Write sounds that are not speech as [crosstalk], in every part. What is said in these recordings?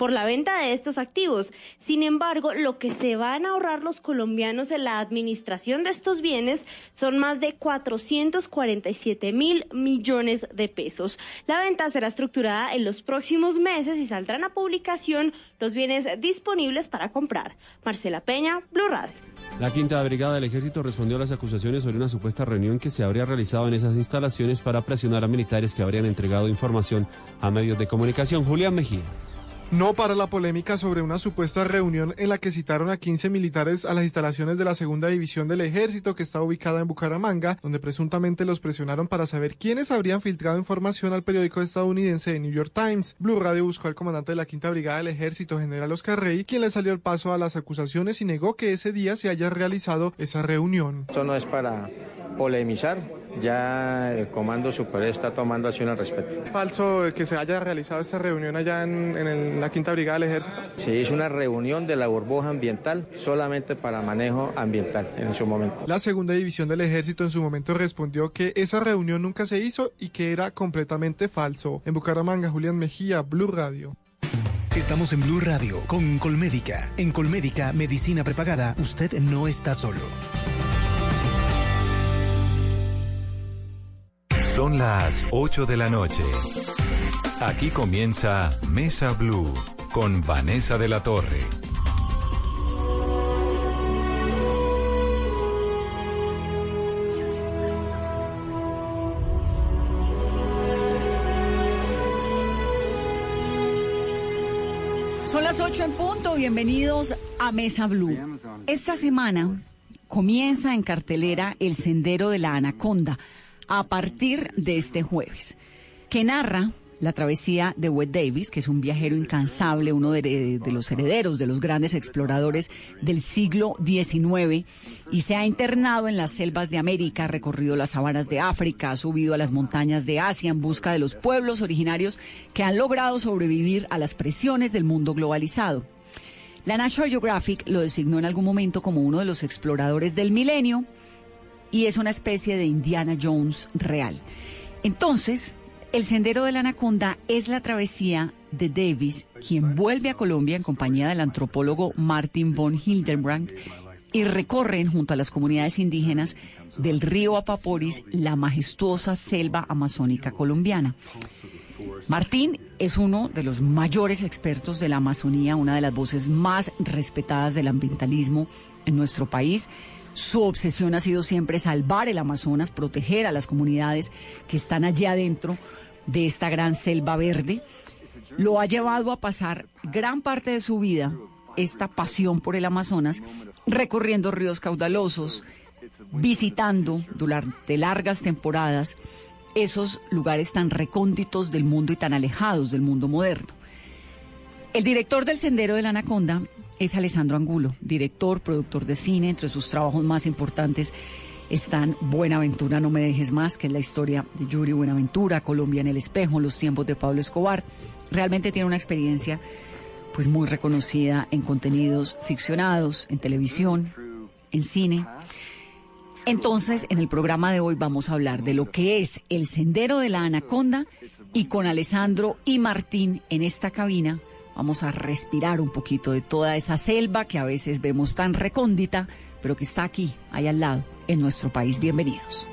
por la venta de estos activos. Sin embargo, lo que se van a ahorrar los colombianos en la administración de estos bienes son más de 447 mil millones de pesos. La venta será estructurada en los próximos meses y saldrán a publicación los bienes disponibles para comprar. Marcela Peña, Blue Radio. La quinta brigada del ejército respondió a las acusaciones sobre una supuesta reunión que se habría realizado en esas instalaciones para presionar a militares que habrían entregado información a medios de comunicación. Julián Mejía. No para la polémica sobre una supuesta reunión en la que citaron a 15 militares a las instalaciones de la segunda división del ejército que está ubicada en Bucaramanga, donde presuntamente los presionaron para saber quiénes habrían filtrado información al periódico estadounidense The New York Times. Blue Radio buscó al comandante de la quinta brigada del ejército, general Oscar Rey, quien le salió el paso a las acusaciones y negó que ese día se haya realizado esa reunión. Esto no es para polemizar, ya el Comando Superior está tomando acción al respecto. Falso que se haya realizado esta reunión allá en, en el- la quinta brigada del ejército. Se hizo una reunión de la burbuja ambiental solamente para manejo ambiental en su momento. La segunda división del ejército en su momento respondió que esa reunión nunca se hizo y que era completamente falso. En Bucaramanga, Julián Mejía, Blue Radio. Estamos en Blue Radio con Colmédica. En Colmédica, medicina prepagada, usted no está solo. Son las 8 de la noche. Aquí comienza Mesa Blue con Vanessa de la Torre. Son las 8 en punto, bienvenidos a Mesa Blue. Esta semana comienza en cartelera El Sendero de la Anaconda a partir de este jueves, que narra la travesía de Wes Davis, que es un viajero incansable, uno de, los herederos de los grandes exploradores del siglo XIX, y se ha internado en las selvas de América, recorrido las sabanas de África, ha subido a las montañas de Asia en busca de los pueblos originarios que han logrado sobrevivir a las presiones del mundo globalizado. La National Geographic lo designó en algún momento como uno de los exploradores del milenio y es una especie de Indiana Jones real. Entonces, el Sendero de la Anaconda es la travesía de Davis, quien vuelve a Colombia en compañía del antropólogo Martin von Hildenbrand y recorren junto a las comunidades indígenas del río Apaporis la majestuosa selva amazónica colombiana. Martín es uno de los mayores expertos de la Amazonía, una de las voces más respetadas del ambientalismo en nuestro país. Su obsesión ha sido siempre salvar el Amazonas, proteger a las comunidades que están allí adentro de esta gran selva verde. Lo ha llevado a pasar gran parte de su vida, esta pasión por el Amazonas, recorriendo ríos caudalosos, visitando durante largas temporadas esos lugares tan recónditos del mundo y tan alejados del mundo moderno. El director del Sendero de la Anaconda es Alessandro Angulo, director, productor de cine. Entre sus trabajos más importantes están Buenaventura, no me dejes más, que es la historia de Yuri Buenaventura, Colombia en el espejo, los tiempos de Pablo Escobar. Realmente tiene una experiencia pues muy reconocida en contenidos ficcionados, en televisión, en cine. Entonces, en el programa de hoy vamos a hablar de lo que es el Sendero de la Anaconda y con Alessandro y Martín en esta cabina vamos a respirar un poquito de toda esa selva que a veces vemos tan recóndita, pero que está aquí, ahí al lado, en nuestro país. Bienvenidos.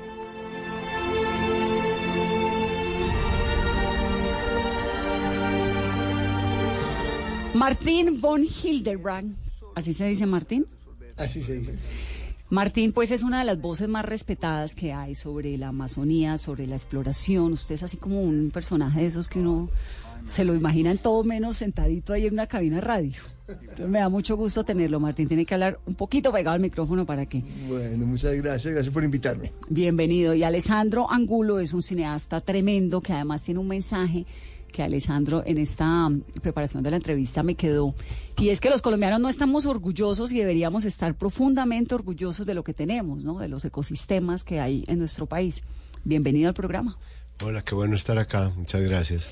Martín von Hildebrand, ¿así se dice Martín? Así se dice. Martín, pues es una de las voces más respetadas que hay sobre la Amazonía, sobre la exploración. Usted es así como un personaje de esos que uno se lo imagina en todo menos sentadito ahí en una cabina radio. Me da mucho gusto tenerlo, Martín. Tiene que hablar un poquito pegado al micrófono para que. Bueno, muchas gracias, gracias por invitarme. Bienvenido. Y Alessandro Angulo es un cineasta tremendo que además tiene un mensaje que Alessandro en esta mm, preparación de la entrevista me quedó. Y es que los colombianos no estamos orgullosos y deberíamos estar profundamente orgullosos de lo que tenemos, ¿no? De los ecosistemas que hay en nuestro país. Bienvenido al programa. Hola, qué bueno estar acá. Muchas gracias.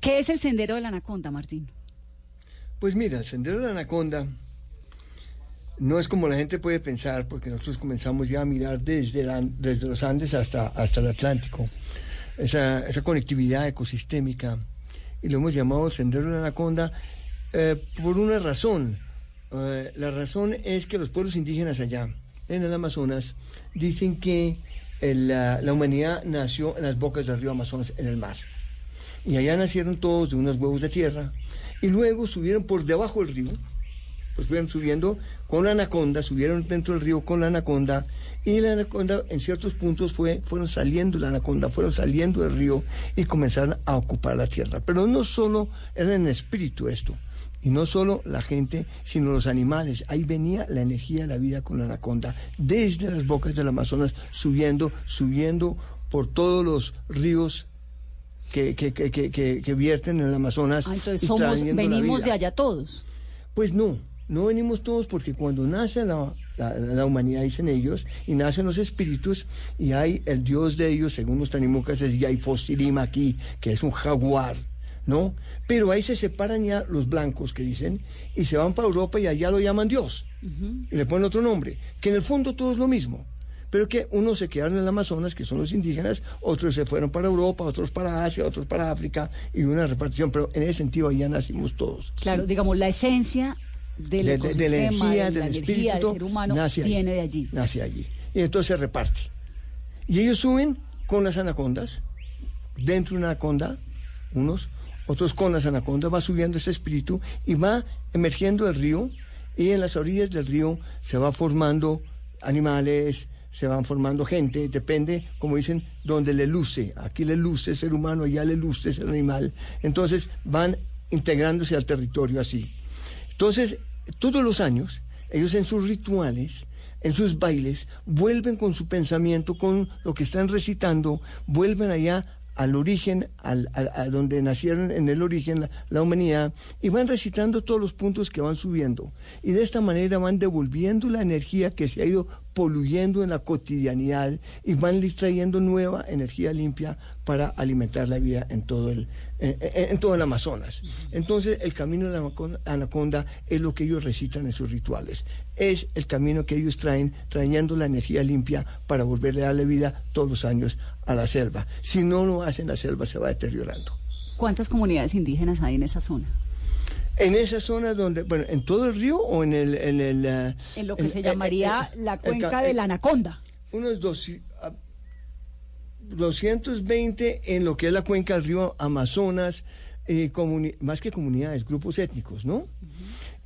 ¿Qué es el Sendero de la Anaconda, Martín? Pues mira, el Sendero de la Anaconda no es como la gente puede pensar, porque nosotros comenzamos ya a mirar desde, los Andes hasta, hasta el Atlántico, esa, conectividad ecosistémica, y lo hemos llamado el Sendero de la Anaconda eh, por una razón. Eh, la razón es que los pueblos indígenas allá, en el Amazonas, dicen que la humanidad nació en las bocas del río Amazonas, en el mar. Y allá nacieron todos de unos huevos de tierra, y luego subieron por debajo del río, pues fueron subiendo con la anaconda, subieron dentro del río con la anaconda, y la anaconda en ciertos puntos fue, fueron saliendo la anaconda, fueron saliendo del río y comenzaron a ocupar la tierra. Pero no solo era en espíritu esto, y no solo la gente, sino los animales. Ahí venía la energía la vida con la anaconda, desde las bocas del Amazonas, subiendo, subiendo por todos los ríos que, que, que, que, vierten en el Amazonas. Ah, entonces y somos, venimos de allá todos. Pues no, no venimos todos porque cuando nace la, la- la humanidad, dicen ellos, y nacen los espíritus, y hay el dios de ellos, según los tanimucas, es Yaifosirima aquí, que es un jaguar, ¿no? Pero ahí se separan ya los blancos que dicen, y se van para Europa y allá lo llaman Dios, y le ponen otro nombre, que en el fondo todo es lo mismo. Pero que unos se quedaron en el Amazonas, que son los indígenas, otros se fueron para Europa, otros para Asia, otros para África, y una repartición. Pero en ese sentido, allá nacimos todos. Claro, digamos, la esencia del de, de- la energía, de del espíritu, del ser humano nace ahí. viene de allí. Nace allí. Y entonces se reparte. Y ellos suben con las anacondas, dentro de una anaconda, unos, otros con las anacondas, va subiendo ese espíritu y va emergiendo el río, y en las orillas del río se va formando animales, se van formando gente, depende, como dicen, donde le luce. Aquí le luce ser humano, allá le luce el animal. Entonces van integrándose al territorio así. Entonces, todos los años, ellos en sus rituales, en sus bailes, vuelven con su pensamiento, con lo que están recitando, vuelven allá al origen, al, al- a donde nacieron en el origen la, la humanidad, y van recitando todos los puntos que van subiendo. Y de esta manera van devolviendo la energía que se ha ido poluyendo en la cotidianidad y van li- trayendo nueva energía limpia para alimentar la vida en todo el, en, todo el Amazonas. Entonces, el camino de la anaconda es lo que ellos recitan en sus rituales. Es el camino que ellos traen, trayendo la energía limpia para volverle a darle vida todos los años a la selva. Si no lo hacen, la selva se va deteriorando. ¿Cuántas comunidades indígenas hay en esa zona? En esa zona donde, bueno, en todo el río o en el... En, el, eh, En lo que en- se eh, llamaría eh, la el cuenca ca- de eh, la Anaconda. unos dos, ah, 220 en lo que es la cuenca del río Amazonas, eh, más que comunidades, grupos étnicos, ¿no?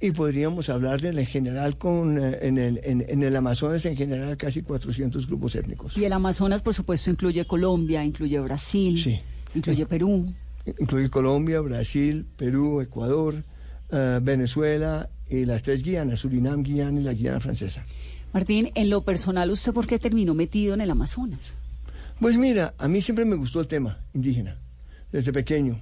Y podríamos hablar de en general con, eh, en, el, en, en el Amazonas en general casi 400 grupos étnicos. Y el Amazonas, por supuesto, incluye Colombia, incluye Brasil, incluye Perú. Incluye Colombia, Brasil, Perú, Ecuador, eh, Venezuela y las tres Guianas, Surinam, Guiana y la Guiana francesa. Martín, en lo personal, ¿usted por qué terminó metido en el Amazonas? Pues mira, a mí siempre me gustó el tema indígena, desde pequeño.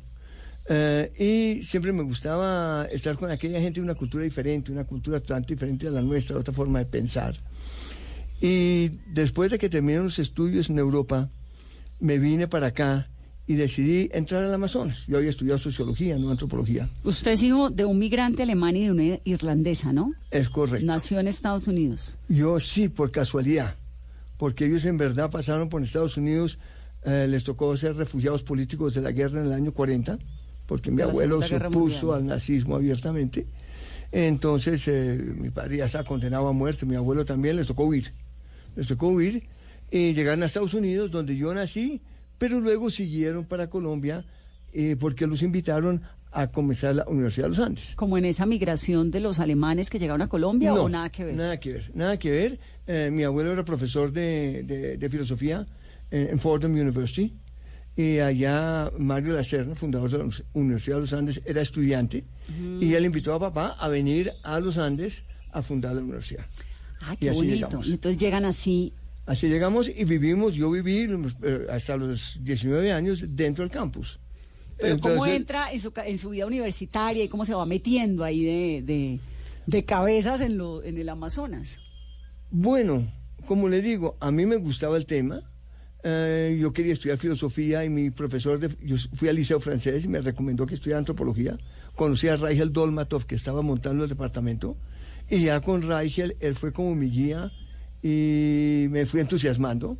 Eh, y siempre me gustaba estar con aquella gente de una cultura diferente, una cultura totalmente diferente a la nuestra, otra forma de pensar. Y después de que terminé los estudios en Europa, me vine para acá y decidí entrar al Amazonas. Yo había estudiado sociología, no antropología. Usted es hijo de un migrante alemán y de una irlandesa, ¿no? Es correcto. Nació en Estados Unidos. Yo sí, por casualidad, porque ellos en verdad pasaron por Estados Unidos, eh, les tocó ser refugiados políticos de la guerra en el año 40, porque mi abuelo se opuso al nazismo abiertamente. Entonces, eh, mi padre ya estaba condenado a muerte, mi abuelo también, les tocó huir. Les tocó huir y llegaron a Estados Unidos, donde yo nací, pero luego siguieron para Colombia eh, porque los invitaron a comenzar la Universidad de los Andes. Como en esa migración de los alemanes que llegaron a Colombia No, o nada que ver. Nada que ver, nada que ver. Eh, mi abuelo era profesor de, de- de filosofía en, en Fordham University Y allá Mario Lacerna, fundador de la Universidad de los Andes, era estudiante y él invitó a papá a venir a los Andes a fundar la universidad. Ah, qué bonito. llegamos. Entonces llegan así. Así llegamos y vivimos, yo viví eh, hasta los 19 años dentro del campus. Pero ¿cómo Entonces, entra en su, en su vida universitaria y cómo se va metiendo ahí de, de, de cabezas en, lo, en el Amazonas? Bueno, como le digo, a mí me gustaba el tema. Eh, yo quería estudiar filosofía y mi profesor, de, yo fui al liceo francés y me recomendó que estudiara antropología. Conocí a Rigel Dolmatov que estaba montando el departamento y ya con Rigel él fue como mi guía y me fui entusiasmando.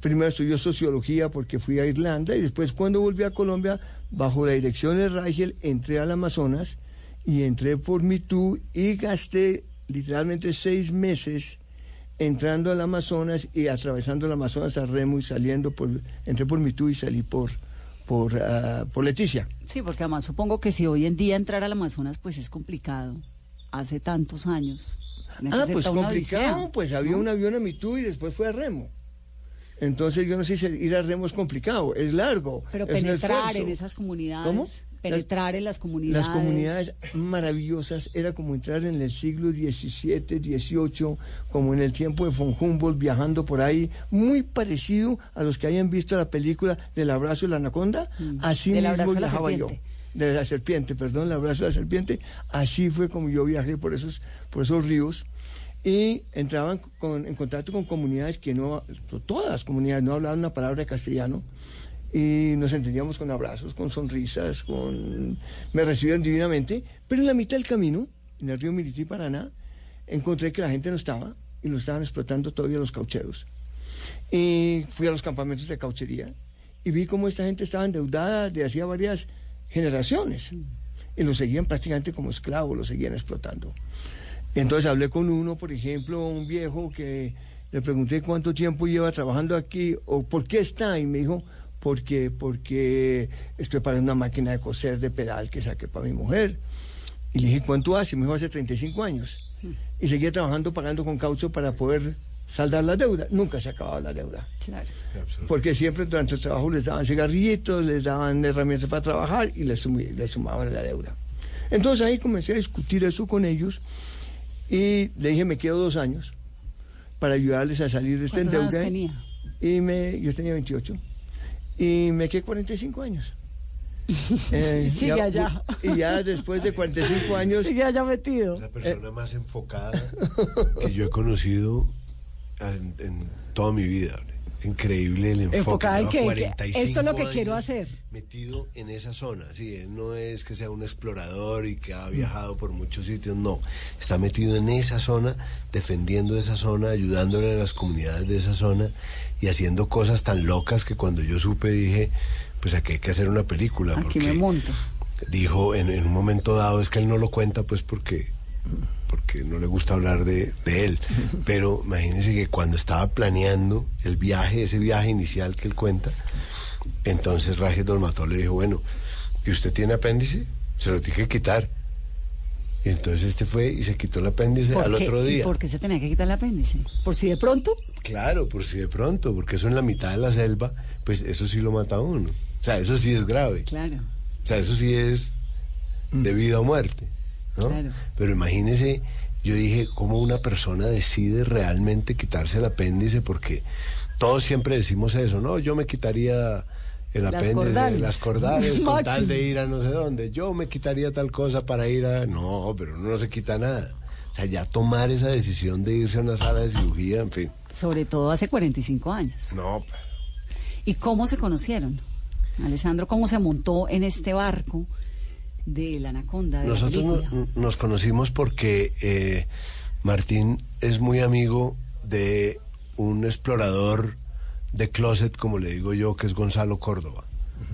Primero estudió sociología porque fui a Irlanda y después cuando volví a Colombia, bajo la dirección de Rigel, entré al Amazonas y entré por Mitú y gasté literalmente seis meses entrando al Amazonas y atravesando el Amazonas a Remo y saliendo por, entré por Mitú y salí por, por, ah, por Leticia. Sí, porque además supongo que si hoy en día entrar al Amazonas pues es complicado. Hace tantos años. Ah, pues complicado, odisea, pues había ¿no? un avión a Mitú y después fue a Remo. Entonces yo no sé si ir a Remo es complicado, es largo. Pero es penetrar en esas comunidades. ¿Cómo? Penetrar en las comunidades. Las comunidades maravillosas era como entrar en el siglo XVII, XVIII, como en el tiempo de von Humboldt, viajando por ahí, muy parecido a los que hayan visto la película del abrazo de la anaconda. Así Mm. Del mismo viajaba yo. De la serpiente, perdón, el abrazo de la serpiente. Así fue como yo viajé por esos, por esos ríos. Y entraban con- en contacto con comunidades que no, todas las comunidades no hablaban una palabra de castellano y nos entendíamos con abrazos, con sonrisas, con me recibieron divinamente, pero en la mitad del camino, en el río Mirití Paraná, encontré que la gente no estaba y lo estaban explotando todavía los caucheros. Y fui a los campamentos de cauchería y vi cómo esta gente estaba endeudada de hacía varias generaciones y lo seguían prácticamente como esclavos, lo seguían explotando. Entonces hablé con uno, por ejemplo, un viejo que le pregunté cuánto tiempo lleva trabajando aquí o por qué está y me dijo porque porque estoy pagando una máquina de coser de pedal que saqué para mi mujer. Y le dije, ¿cuánto hace? Me dijo, hace 35 años. Y seguía trabajando pagando con caucho para poder saldar la deuda. Nunca se acababa la deuda. Claro. Porque siempre durante el trabajo les daban cigarrillitos, les daban herramientas para trabajar y les, les sumaban la deuda. Entonces ahí comencé a discutir eso con ellos y le dije, me quedo dos años para ayudarles a salir de esta ¿Cuántos años deuda. tenía? Y me, yo tenía 28 y me quedé 45 años. [laughs] Eh, Sigue ya- allá. Y ya después de 45 años... Sigue allá metido. La persona más enfocada [laughs] que yo he conocido en, en toda mi vida. Increíble el enfoque. Enfocada en que, que 45 esto es lo que quiero hacer. Metido en esa zona. Sí, él no es que sea un explorador y que ha viajado por muchos sitios. No. Está metido en esa zona, defendiendo esa zona, ayudándole a las comunidades de esa zona y haciendo cosas tan locas que cuando yo supe dije, pues aquí hay que hacer una película. Aquí porque me monto. dijo en, en un momento dado, es que él no lo cuenta pues porque, porque no le gusta hablar de, de él, [laughs] pero imagínense que cuando estaba planeando el viaje, ese viaje inicial que él cuenta, entonces Raje Dolmató le dijo, bueno, ¿y usted tiene apéndice? Se lo tiene que quitar. Y entonces este fue y se quitó el apéndice ¿Por al qué? otro ¿Y día. por qué se tenía que quitar el apéndice? ¿Por si de pronto? Claro, por si de pronto, porque eso en la mitad de la selva, pues eso sí lo mata a uno. O sea, eso sí es grave. Claro. O sea, eso sí es de vida o muerte, ¿no? Claro. Pero imagínese, yo dije, cómo una persona decide realmente quitarse el apéndice, porque todos siempre decimos eso, ¿no? Yo me quitaría el Las apéndice, cordales. las cordales, con tal de ir a no sé dónde. Yo me quitaría tal cosa para ir a... No, pero uno no se quita nada. O sea, ya tomar esa decisión de irse a una sala de cirugía, en fin. Sobre todo hace 45 años. No, ¿Y cómo se conocieron? Alessandro, ¿cómo se montó en este barco de la anaconda? De la Nosotros no- nos conocimos porque eh, Martín es muy amigo de un explorador de closet, como le digo yo, que es Gonzalo Córdoba.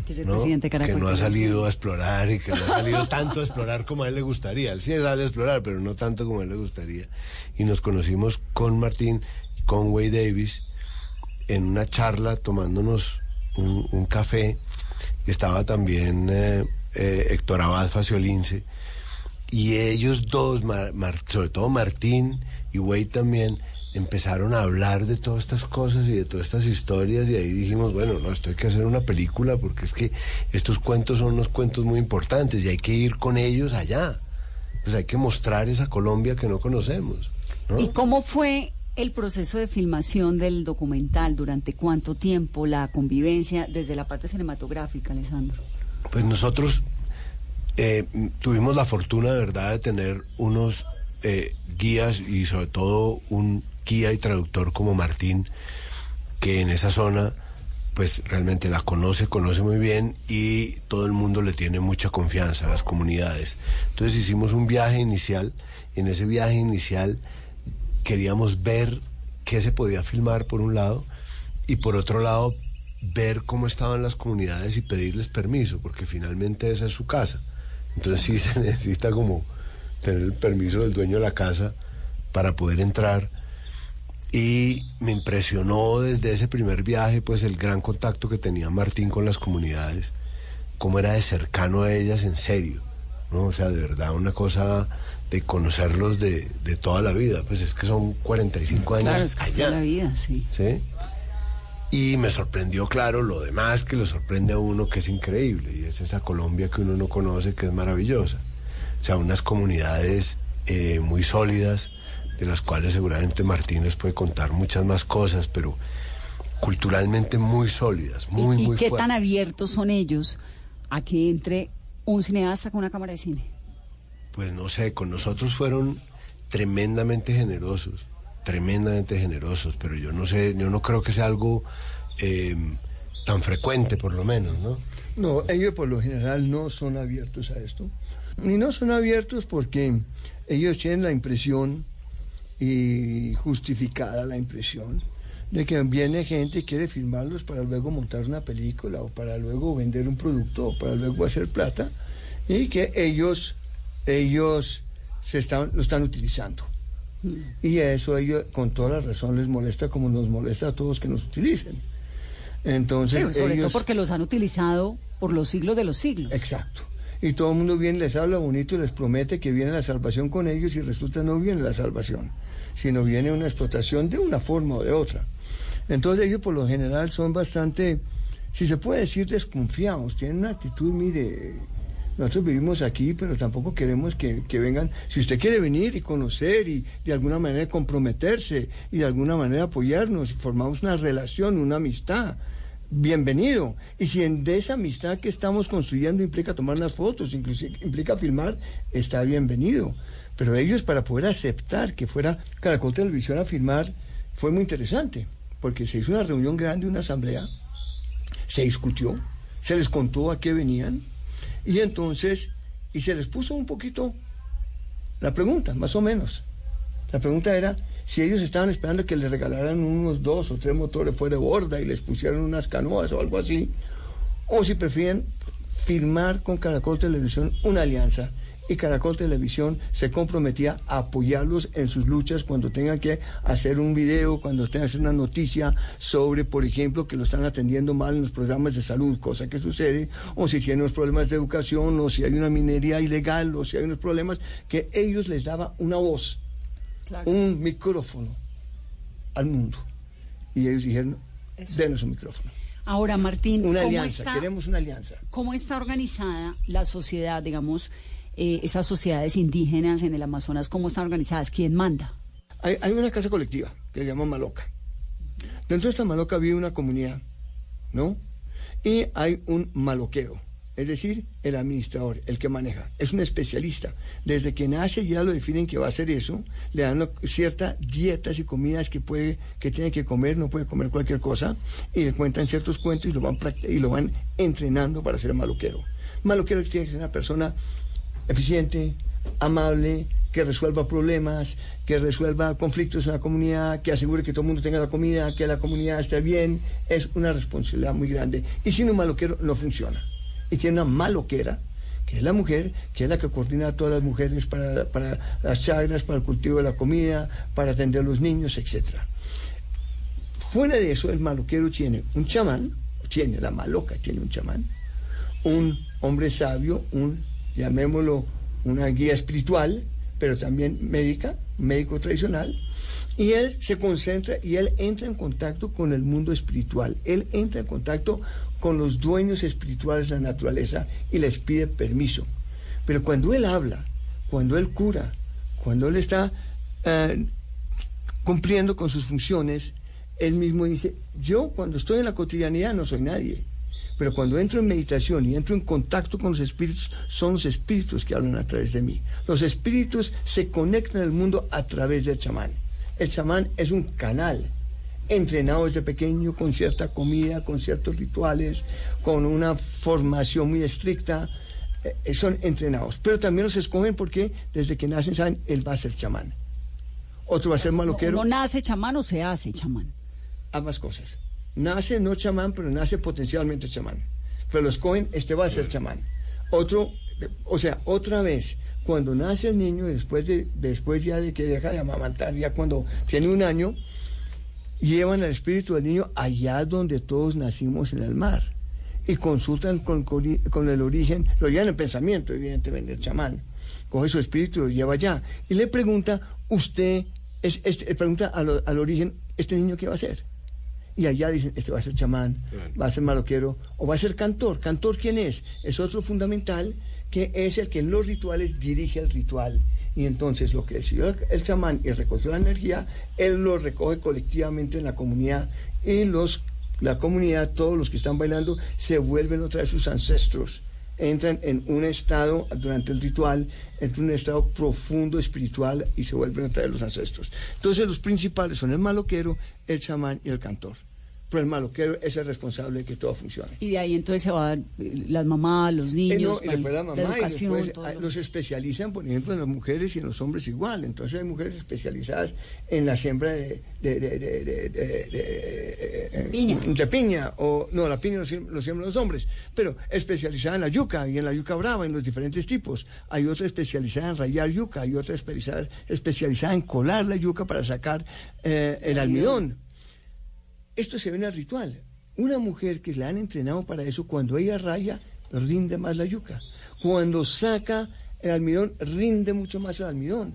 Que es el ¿no? presidente que Caracol no ha salido a explorar y que no ha salido tanto a explorar como a él le gustaría. Él sí sale a explorar, pero no tanto como a él le gustaría. Y nos conocimos con Martín, con Way Davis, en una charla tomándonos un, un café. Estaba también eh, eh, Héctor Abad Faciolince. Y ellos dos, sobre todo Martín y Way también, empezaron a hablar de todas estas cosas y de todas estas historias y ahí dijimos, bueno, no, esto hay que hacer una película porque es que estos cuentos son unos cuentos muy importantes y hay que ir con ellos allá. Pues hay que mostrar esa Colombia que no conocemos. ¿no? ¿Y cómo fue el proceso de filmación del documental? ¿Durante cuánto tiempo? ¿La convivencia desde la parte cinematográfica, Alessandro? Pues nosotros eh, tuvimos la fortuna, de verdad, de tener unos eh, guías y sobre todo un guía y traductor como Martín, que en esa zona pues realmente la conoce, conoce muy bien y todo el mundo le tiene mucha confianza, las comunidades. Entonces hicimos un viaje inicial y en ese viaje inicial queríamos ver qué se podía filmar por un lado y por otro lado ver cómo estaban las comunidades y pedirles permiso, porque finalmente esa es su casa. Entonces sí se [laughs] necesita como tener el permiso del dueño de la casa para poder entrar. Y me impresionó desde ese primer viaje, pues el gran contacto que tenía Martín con las comunidades, cómo era de cercano a ellas en serio, ¿no? O sea, de verdad, una cosa de conocerlos de, de toda la vida, pues es que son 45 años Claro, es que allá. toda la vida, sí. ¿sí? Y me sorprendió, claro, lo demás que le sorprende a uno, que es increíble, y es esa Colombia que uno no conoce, que es maravillosa. O sea, unas comunidades eh, muy sólidas, de las cuales seguramente Martín les puede contar muchas más cosas, pero culturalmente muy sólidas, muy, ¿Y muy qué fuertes. tan abiertos son ellos a que entre un cineasta con una cámara de cine? Pues no sé, con nosotros fueron tremendamente generosos, tremendamente generosos, pero yo no sé, yo no creo que sea algo eh, tan frecuente por lo menos, ¿no? No, ellos por lo general no son abiertos a esto. Y no son abiertos porque ellos tienen la impresión, y justificada la impresión, de que viene gente y quiere filmarlos para luego montar una película o para luego vender un producto o para luego hacer plata y que ellos, ellos se están, lo están utilizando. Y eso ellos con toda la razón les molesta como nos molesta a todos que nos utilicen. Entonces, Sí, sobre ellos- todo porque los han utilizado por los siglos de los siglos. Exacto. Y todo el mundo viene, les habla bonito y les promete que viene la salvación con ellos y resulta no viene la salvación, sino viene una explotación de una forma o de otra. Entonces ellos por lo general son bastante, si se puede decir, desconfiados, tienen una actitud, mire, nosotros vivimos aquí, pero tampoco queremos que, que vengan, si usted quiere venir y conocer y de alguna manera comprometerse y de alguna manera apoyarnos y formamos una relación, una amistad, bienvenido. Y si en de esa amistad que estamos construyendo implica tomar las fotos, inclusive implica filmar, está bienvenido. Pero ellos para poder aceptar que fuera Caracol Televisión a filmar fue muy interesante, porque se hizo una reunión grande, una asamblea, se discutió, se les contó a qué venían, y entonces, y se les puso un poquito la pregunta, más o menos. La pregunta era si ellos estaban esperando que les regalaran unos dos o tres motores fuera de borda y les pusieran unas canoas o algo así, o si prefieren firmar con Caracol Televisión una alianza y Caracol Televisión se comprometía a apoyarlos en sus luchas cuando tengan que hacer un video, cuando tengan que hacer una noticia sobre, por ejemplo, que lo están atendiendo mal en los programas de salud, cosa que sucede, o si tienen unos problemas de educación, o si hay una minería ilegal, o si hay unos problemas, que ellos les daba una voz, un micrófono al mundo. Y ellos dijeron, denos un micrófono. Ahora, Martín, Una ¿cómo alianza, está- queremos una alianza. ¿Cómo está organizada la sociedad, digamos, eh, esas sociedades indígenas en el Amazonas? ¿Cómo están organizadas? ¿Quién manda? Hay, una casa colectiva que se llama Maloca. Dentro de esta Maloca vive una comunidad, ¿no? Y hay un maloquero, es decir, el administrador, el que maneja. Es un especialista. Desde que nace ya lo definen que va a hacer eso. Le dan ciertas dietas y comidas que puede, que tiene que comer, no puede comer cualquier cosa. Y le cuentan ciertos cuentos y lo van, y lo van entrenando para ser maloquero. Maloquero tiene que ser una persona eficiente, amable, que resuelva problemas, que resuelva conflictos en la comunidad, que asegure que todo el mundo tenga la comida, que la comunidad esté bien, es una responsabilidad muy grande. Y sin un maloquero no funciona. Y tiene una maloquera, que es la mujer, que es la que coordina a todas las mujeres para, para las chagras, para el cultivo de la comida, para atender a los niños, etcétera. Fuera de eso, el maloquero tiene un chamán, tiene, la maloca tiene un chamán, un hombre sabio, un, llamémoslo, una guía espiritual, pero también médica, médico tradicional, Y él se concentra y él entra en contacto con el mundo espiritual. Él entra en contacto con los dueños espirituales de la naturaleza y les pide permiso. Pero cuando él habla, cuando él cura, cuando él está eh, cumpliendo con sus funciones, él mismo dice, yo cuando estoy en la cotidianidad no soy nadie. Pero cuando entro en meditación y entro en contacto con los espíritus, son los espíritus que hablan a través de mí. Los espíritus se conectan al mundo a través del chamán. El chamán es un canal entrenado desde pequeño con cierta comida, con ciertos rituales, con una formación muy estricta. Eh, son entrenados. Pero también los escogen porque desde que nacen saben, él va a ser chamán. Otro va a ser maloquero. ¿No nace chamán o se hace chamán? Ambas cosas. Nace no chamán, pero nace potencialmente chamán. Pero los escogen, este va a ser chamán. Otro, o sea, otra vez, cuando nace el niño, después, de, después ya de que deja de amamantar, ya cuando tiene un año, llevan al espíritu del niño allá donde todos nacimos en el mar y consultan con, con, el origen, lo llevan en pensamiento, evidentemente, el chamán. Coge su espíritu y lo lleva allá. Y le pregunta, usted, es, este, pregunta al, al, origen, ¿este niño qué va a hacer? Y allá dicen, este va a ser chamán, va a ser maloquero, o va a ser cantor. ¿Cantor quién es? Es otro fundamental que es el que en los rituales dirige el ritual. Y entonces lo que decidió el chamán y recogió la energía, él lo recoge colectivamente en la comunidad y los la comunidad, todos los que están bailando, se vuelven otra vez sus ancestros. Entran en un estado, durante el ritual, en un estado profundo espiritual y se vuelven otra vez los ancestros. Entonces los principales son el maloquero, el chamán y el cantor pero el maloquero es el responsable de que todo funcione. Y de ahí entonces se van las mamás, los niños, y después la mamá, y después los especializan, por ejemplo, en las mujeres y en los hombres igual. Entonces hay mujeres especializadas en la siembra de, de, de, de piña. de piña, o no, la piña lo, siembran los hombres, pero especializada en la yuca y en la yuca brava, en los diferentes tipos. Hay otra especializada en rayar yuca, hay otra especializada, especializada en colar la yuca para sacar eh, el almidón esto se ve en el ritual. Una mujer que la han entrenado para eso, cuando ella raya, rinde más la yuca. Cuando saca el almidón, rinde mucho más el almidón.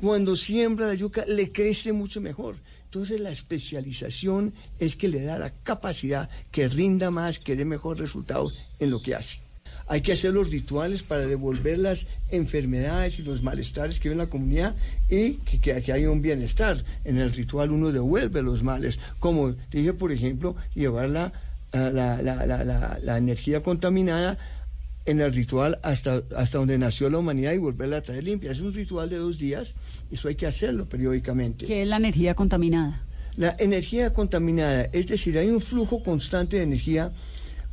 Cuando siembra la yuca, le crece mucho mejor. Entonces la especialización es que le da la capacidad que rinda más, que dé mejor resultado en lo que hace. Hay que hacer los rituales para devolver las enfermedades y los malestares que hay en la comunidad y que, que, haya un bienestar. En el ritual uno devuelve los males, como dije, por ejemplo, llevar la, la, la, la energía contaminada en el ritual hasta, hasta donde nació la humanidad y volverla a traer limpia. Es un ritual de dos días, eso hay que hacerlo periódicamente. ¿Qué es la energía contaminada? La energía contaminada, es decir, hay un flujo constante de energía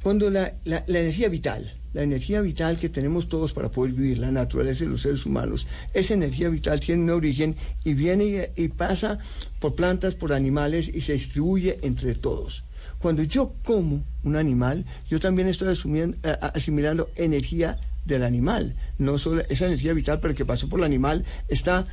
cuando la, la energía vital, la energía vital que tenemos todos para poder vivir, la naturaleza de los seres humanos, esa energía vital tiene un origen y viene y, pasa por plantas, por animales y se distribuye entre todos. Cuando yo como un animal, yo también estoy asumiendo, asimilando energía del animal, no solo esa energía vital, pero que pasó por el animal, está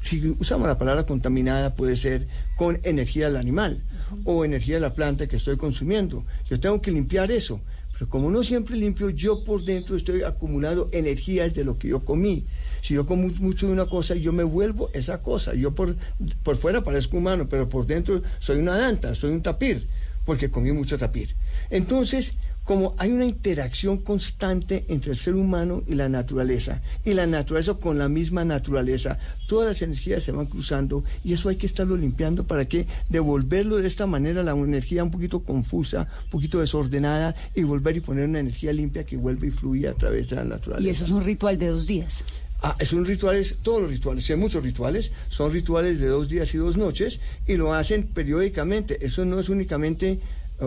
si usamos la palabra contaminada, puede ser con energía del animal o energía de la planta que estoy consumiendo. Yo tengo que limpiar eso como no siempre limpio, yo por dentro estoy acumulando energías de lo que yo comí. Si yo como mucho de una cosa, yo me vuelvo esa cosa. Yo por, por fuera parezco humano, pero por dentro soy una danta, soy un tapir, porque comí mucho tapir. Entonces, como hay una interacción constante entre el ser humano y la naturaleza, y la naturaleza con la misma naturaleza, todas las energías se van cruzando y eso hay que estarlo limpiando para que devolverlo de esta manera, la energía un poquito confusa, un poquito desordenada, y volver y poner una energía limpia que vuelve y fluye a través de la naturaleza. Y eso es un ritual de dos días. Ah, son rituales, todos los rituales, hay muchos rituales, son rituales de dos días y dos noches y lo hacen periódicamente. Eso no es únicamente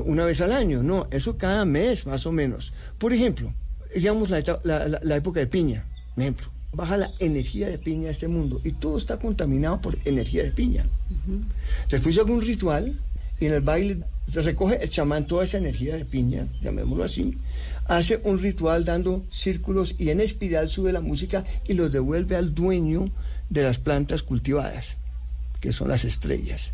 una vez al año, no, eso cada mes más o menos. Por ejemplo, digamos la, la, época de piña, ejemplo, baja la energía de piña a este mundo y todo está contaminado por energía de piña. Después hago un ritual y en el baile recoge el chamán toda esa energía de piña, llamémoslo así, hace un ritual dando círculos y en espiral sube la música y los devuelve al dueño de las plantas cultivadas, que son las estrellas.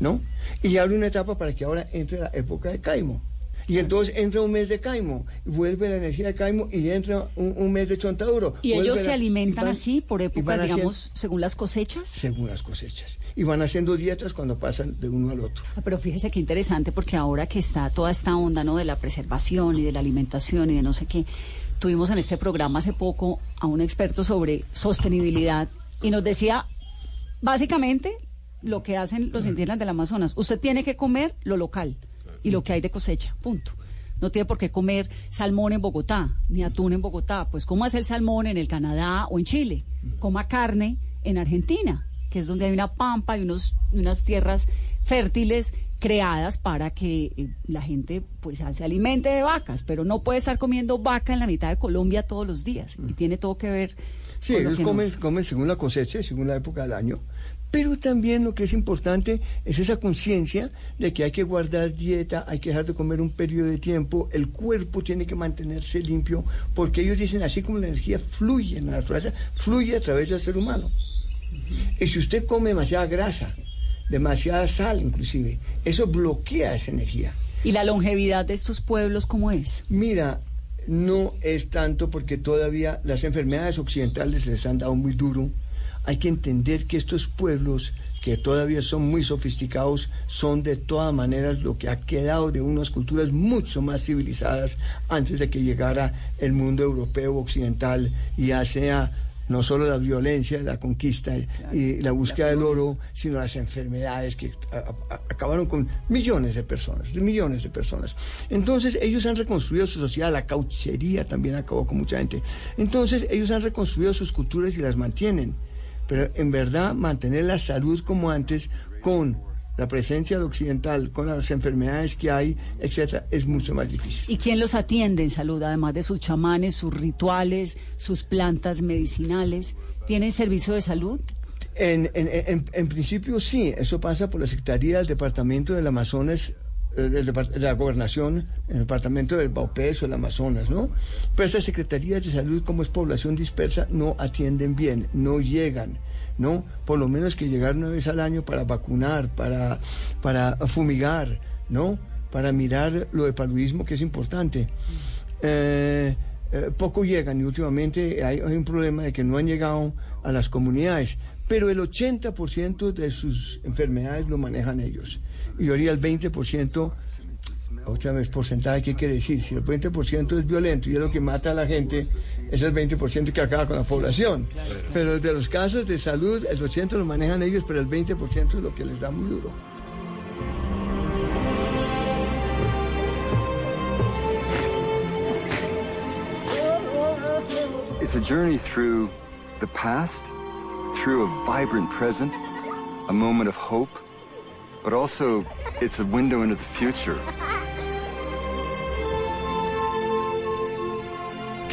¿no? Y abre una etapa para que ahora entre la época de Caimo. Y entonces entra un mes de caimo, vuelve la energía de caimo y entra un, un mes de chontaduro. ¿Y ellos la- se alimentan van- así por épocas, haciendo- digamos, según las cosechas? Según las cosechas. Y van haciendo dietas cuando pasan de uno al otro. Ah, Pero fíjese qué interesante, porque ahora que está toda esta onda ¿no? de la preservación y de la alimentación y de no sé qué, tuvimos en este programa hace poco a un experto sobre sostenibilidad y nos decía, básicamente, lo que hacen los indígenas del Amazonas. Usted tiene que comer lo local y lo que hay de cosecha, punto. No tiene por qué comer salmón en Bogotá, ni atún en Bogotá. Pues hace el salmón en el Canadá o en Chile. Coma carne en Argentina, que es donde hay una pampa y unos, unas tierras fértiles creadas para que eh, la gente pues se alimente de vacas, pero no puede estar comiendo vaca en la mitad de Colombia todos los días. Y tiene todo que ver Sí, ellos comen, comen según la cosecha, y según la época del año. Pero también lo que es importante es esa conciencia de que hay que guardar dieta, hay que dejar de comer un periodo de tiempo, el cuerpo tiene que mantenerse limpio, porque ellos dicen así como la energía fluye en la naturaleza, fluye a través del ser humano. Y si usted come demasiada grasa, demasiada sal inclusive, eso bloquea esa energía. ¿Y la longevidad de estos pueblos cómo es? Mira, no es tanto porque todavía las enfermedades occidentales les han dado muy duro. Hay que entender que estos pueblos que todavía son muy sofisticados son de todas maneras lo que ha quedado de unas culturas mucho más civilizadas antes de que llegara el mundo europeo occidental y ya sea no solo la violencia, la conquista y la búsqueda del oro, sino las enfermedades que acabaron con millones de personas, millones de personas. Entonces ellos han reconstruido su sociedad, la cauchería también acabó con mucha gente. Entonces ellos han reconstruido sus culturas y las mantienen. Pero en verdad mantener la salud como antes con la presencia del occidental, con las enfermedades que hay, etcétera, es mucho más difícil. ¿Y quién los atiende en salud, además de sus chamanes, sus rituales, sus plantas medicinales? ¿Tienen servicio de salud? En, en- en- en principio sí, eso pasa por la Secretaría del Departamento del Amazonas, la Gobernación, el Departamento del Baupés o el Amazonas, ¿no? Pero estas Secretarías de Salud, como es población dispersa, no atienden bien, no llegan. ¿no? Por lo menos que llegar una vez al año para vacunar, para, para fumigar, ¿no? Para mirar lo de paludismo, que es importante. Eh, eh, poco llegan y últimamente hay, hay un problema de que no han llegado a las comunidades, pero el 80% de sus enfermedades lo manejan ellos. Y ahorita el 20%, otra vez porcentaje, ¿qué quiere decir? Si el 20% es violento y es lo que mata a la gente, es el 20% que acaba con la población. Pero de los casos de salud, el 80% lo manejan ellos, pero el 20% es lo que les da muy duro. It's a journey through the past, through a vibrant present, a moment of hope, but also it's a window into the future.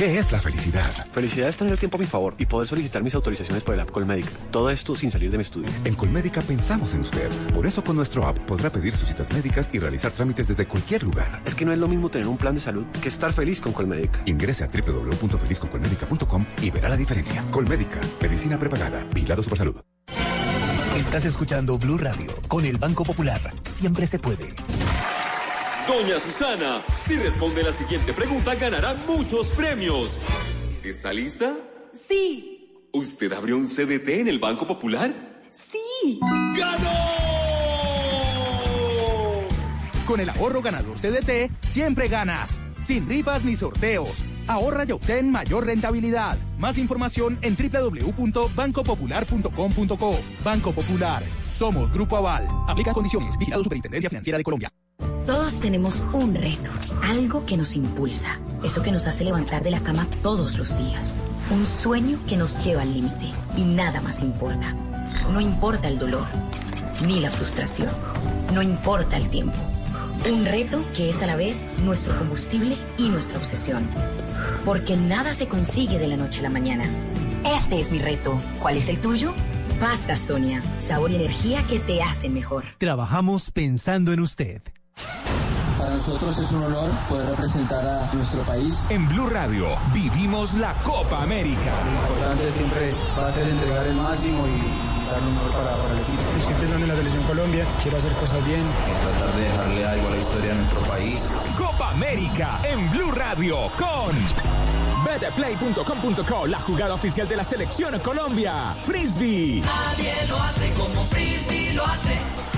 ¿Qué es la felicidad? Felicidad es tener el tiempo a mi favor y poder solicitar mis autorizaciones por el app Colmédica. Todo esto sin salir de mi estudio. En Colmédica pensamos en usted. Por eso con nuestro app podrá pedir sus citas médicas y realizar trámites desde cualquier lugar. Es que no es lo mismo tener un plan de salud que estar feliz con Colmédica. Ingrese a www.felizconcolmédica.com y verá la diferencia. Colmédica, medicina prepagada, vigilado Supersalud. Estás escuchando Blue Radio con el Banco Popular. Siempre se puede. Doña Susana, si responde la siguiente pregunta ganará muchos premios. ¿Está lista? Sí, ¿Usted abrió un CDT en el Banco Popular? sí. Con el ahorro ganador CDT, siempre ganas. Sin rifas ni sorteos. Ahorra y obtén mayor rentabilidad. Más información en www.bancopopular.com.co. Banco Popular. Somos Grupo Aval. Aplica condiciones. Vigilado Superintendencia Financiera de Colombia. Todos tenemos un reto, algo que nos impulsa, eso que nos hace levantar de la cama todos los días, un sueño que nos lleva al límite y nada más importa. No importa el dolor, ni la frustración, no importa el tiempo. Un reto que es a la vez nuestro combustible y nuestra obsesión. Porque nada se consigue de la noche a la mañana. Este es mi reto. ¿Cuál es el tuyo? Pasta Sonia, sabor y energía que te hacen mejor. Trabajamos pensando en usted. Para nosotros es un honor poder representar a nuestro país. En Blue Radio vivimos la Copa América. Lo importante siempre va a ser entregar el máximo y dar lo mejor para, para el equipo. Estoy pensando en la selección Colombia, quiero hacer cosas bien. Tratar de dejarle algo a la historia de nuestro país. Copa América en Blue Radio con betplay.com.co, la jugada oficial de la selección Colombia. Frisbee. Nadie lo hace como Frisbee lo hace.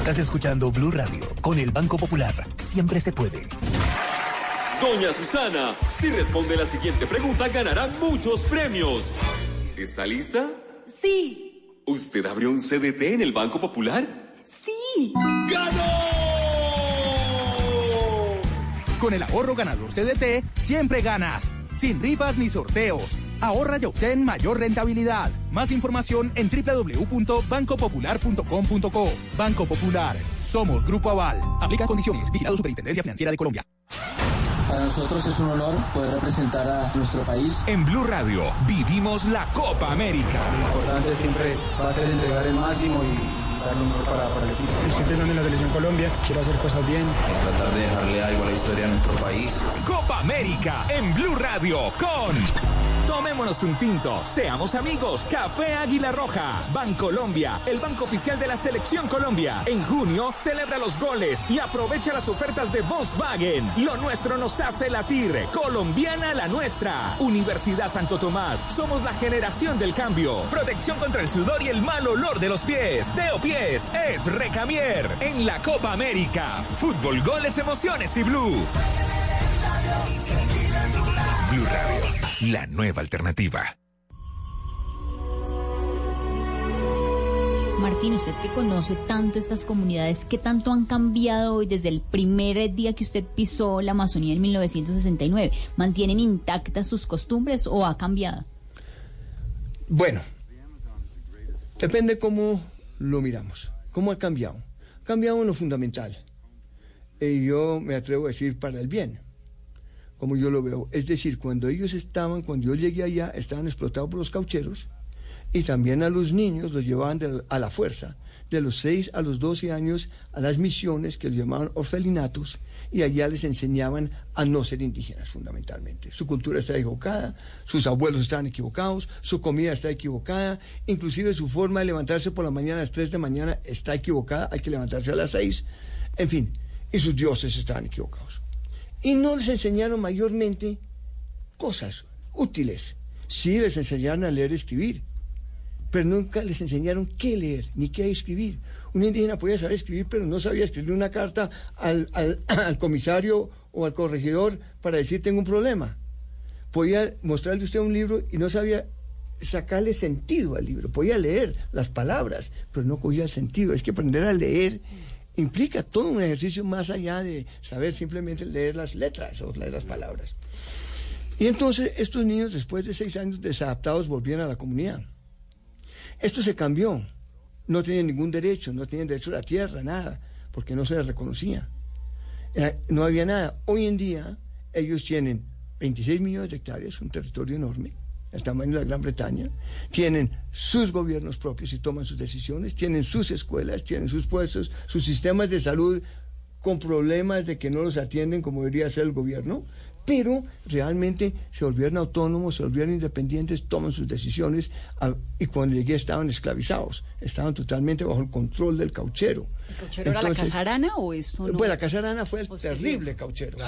Estás escuchando Blue Radio con el Banco Popular. Siempre se puede. Doña Susana, si responde la siguiente pregunta ganará muchos premios. ¿Está lista? Sí. ¿Usted abrió un CDT en el Banco Popular? Sí. Con el ahorro ganador CDT, siempre ganas. Sin rifas ni sorteos. Ahorra y obtén mayor rentabilidad. Más información en www.bancopopular.com.co. Banco Popular. Somos Grupo Aval. Aplica condiciones. Vigilado Superintendencia Financiera de Colombia. Para nosotros es un honor poder representar a nuestro país. En Blue Radio vivimos la Copa América. Lo importante siempre va a ser entregar el máximo y dar lo mejor para, para el equipo. Estoy pensando en la selección Colombia, quiero hacer cosas bien. Tratar de dejarle algo a la historia de nuestro país. Copa América en Blue Radio con Tomémonos un tinto, seamos amigos. Café Águila Roja. Bancolombia, el banco oficial de la Selección Colombia. En junio celebra los goles y aprovecha las ofertas de Volkswagen. Lo nuestro nos hace latir. Colombiana la nuestra. Universidad Santo Tomás. Somos la generación del cambio. Protección contra el sudor y el mal olor de los pies. Deo Pies es Recamier. En la Copa América. Fútbol, goles, emociones y blue. La nueva alternativa. Martín, usted que conoce tanto estas comunidades, ¿qué tanto han cambiado hoy desde el primer día que usted pisó la Amazonía en 1969? ¿Mantienen intactas sus costumbres o ha cambiado? Bueno, depende cómo lo miramos. ¿Cómo ha cambiado? Ha cambiado en lo fundamental. Y yo me atrevo a decir para el bien, como yo lo veo. Es decir, cuando ellos estaban, cuando yo llegué allá, estaban explotados por los caucheros y también a los niños los llevaban a la fuerza, de los 6 a los 12 años, a las misiones que los llamaban orfelinatos, y allá les enseñaban a no ser indígenas fundamentalmente. Su cultura está equivocada, sus abuelos están equivocados, su comida está equivocada, inclusive su forma de levantarse por la mañana a las 3 de la mañana está equivocada, hay que levantarse a las 6, en fin, y sus dioses estaban equivocados. Y no les enseñaron mayormente cosas útiles. Sí les enseñaron a leer y escribir, pero nunca les enseñaron qué leer ni qué escribir. Un indígena podía saber escribir, pero no sabía escribir una carta al, al- [clears throat] comisario o al corregidor para decir tengo un problema. Podía mostrarle usted un libro y no sabía sacarle sentido al libro. Podía leer las palabras, pero no cogía el sentido. Es que aprender a leer implica todo un ejercicio más allá de saber simplemente leer las letras o leer las palabras. Y entonces estos niños, después de seis años desadaptados, volvían a la comunidad. Esto se cambió. No tenían ningún derecho, no tenían derecho a la tierra, nada, porque no se les reconocía. Era- no había nada. Hoy en día ellos tienen 26 millones de hectáreas, un territorio enorme, el tamaño de la Gran Bretaña, tienen sus gobiernos propios y toman sus decisiones, tienen sus escuelas, tienen sus puestos, sus sistemas de salud con problemas de que no los atienden como debería ser el gobierno, pero realmente se volvieron autónomos, se volvieron independientes, toman sus decisiones a- y cuando llegué estaban esclavizados, estaban totalmente bajo el control del cauchero. ¿El cauchero era la casarana o esto no? Pues la casarana fue el terrible cauchero.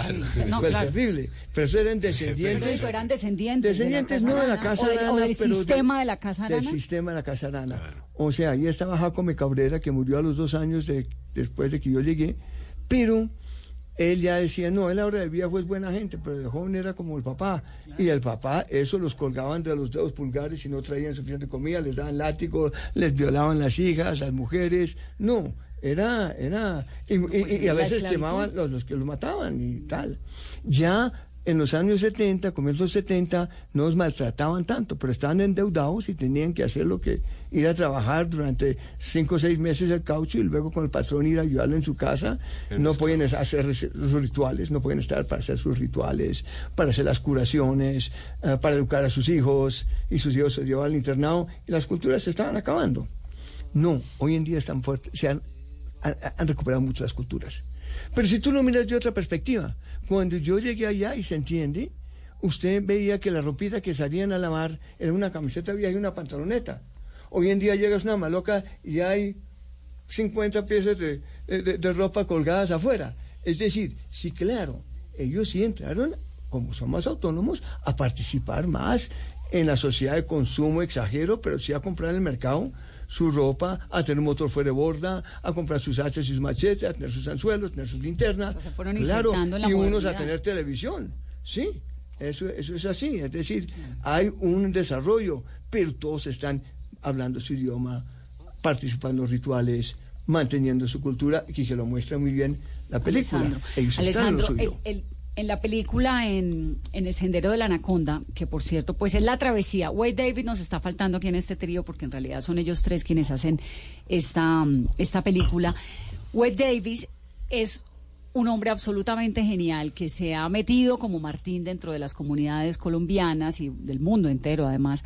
No, fue el claro. terrible. Pero eso eran descendientes. Pero eran descendientes. Descendientes no de la casa o del, o arana, del pero de- sistema de la casa Del sistema de la casa arana. O sea, ahí estaba Jacome Cabrera, que murió a los dos años de, después de que yo llegué, pero él ya decía, no, él ahora de viejo es buena gente, pero de joven era como el papá. Y el papá, eso los colgaban de los dedos pulgares y no traían suficiente comida, les daban látigos, les violaban las hijas, las mujeres. No, era, era, y, y- y a veces quemaban los, los que los mataban y tal. Ya en los años 70, comienzos 70, no los maltrataban tanto, pero estaban endeudados y tenían que hacer lo que ir a trabajar durante cinco o seis meses el caucho y luego con el patrón ir a ayudarlo en su casa. No es- hacer sus rituales, no pueden estar para hacer sus rituales, para hacer las curaciones, eh, para educar a sus hijos y sus hijos se llevaban al internado y las culturas se estaban acabando. No, hoy en día están fuertes, se han, han, han recuperado mucho las culturas. Pero si tú lo miras de otra perspectiva, cuando yo llegué allá y se entiende, usted veía que la ropita que salían a lavar era una camiseta vieja y una pantaloneta. Hoy en día llegas una maloca y hay 50 piezas de, de- de ropa colgadas afuera. Es decir, sí, claro, ellos sí entraron, como son más autónomos, a participar más en la sociedad de consumo, exagero, pero sí a comprar en el mercado su ropa, a tener un motor fuera de borda, a comprar sus hachas y sus machetes, a tener sus anzuelos, tener sus linternas. se fueron claro, insertando en la y unos a tener televisión. Sí, eso, eso es así. Es decir, hay un desarrollo, pero todos están hablando su idioma, participando en rituales, manteniendo su cultura, y que lo muestra muy bien la película. Alessandro, Ellos están en lo Alessandro, suyo. el- el- en la película en, en El Sendero de la Anaconda, que por cierto, pues es la travesía. Wade David nos está faltando aquí en este trío porque en realidad son ellos tres quienes hacen esta, esta película. Wade Davis es un hombre absolutamente genial que se ha metido como Martín dentro de las comunidades colombianas y del mundo entero además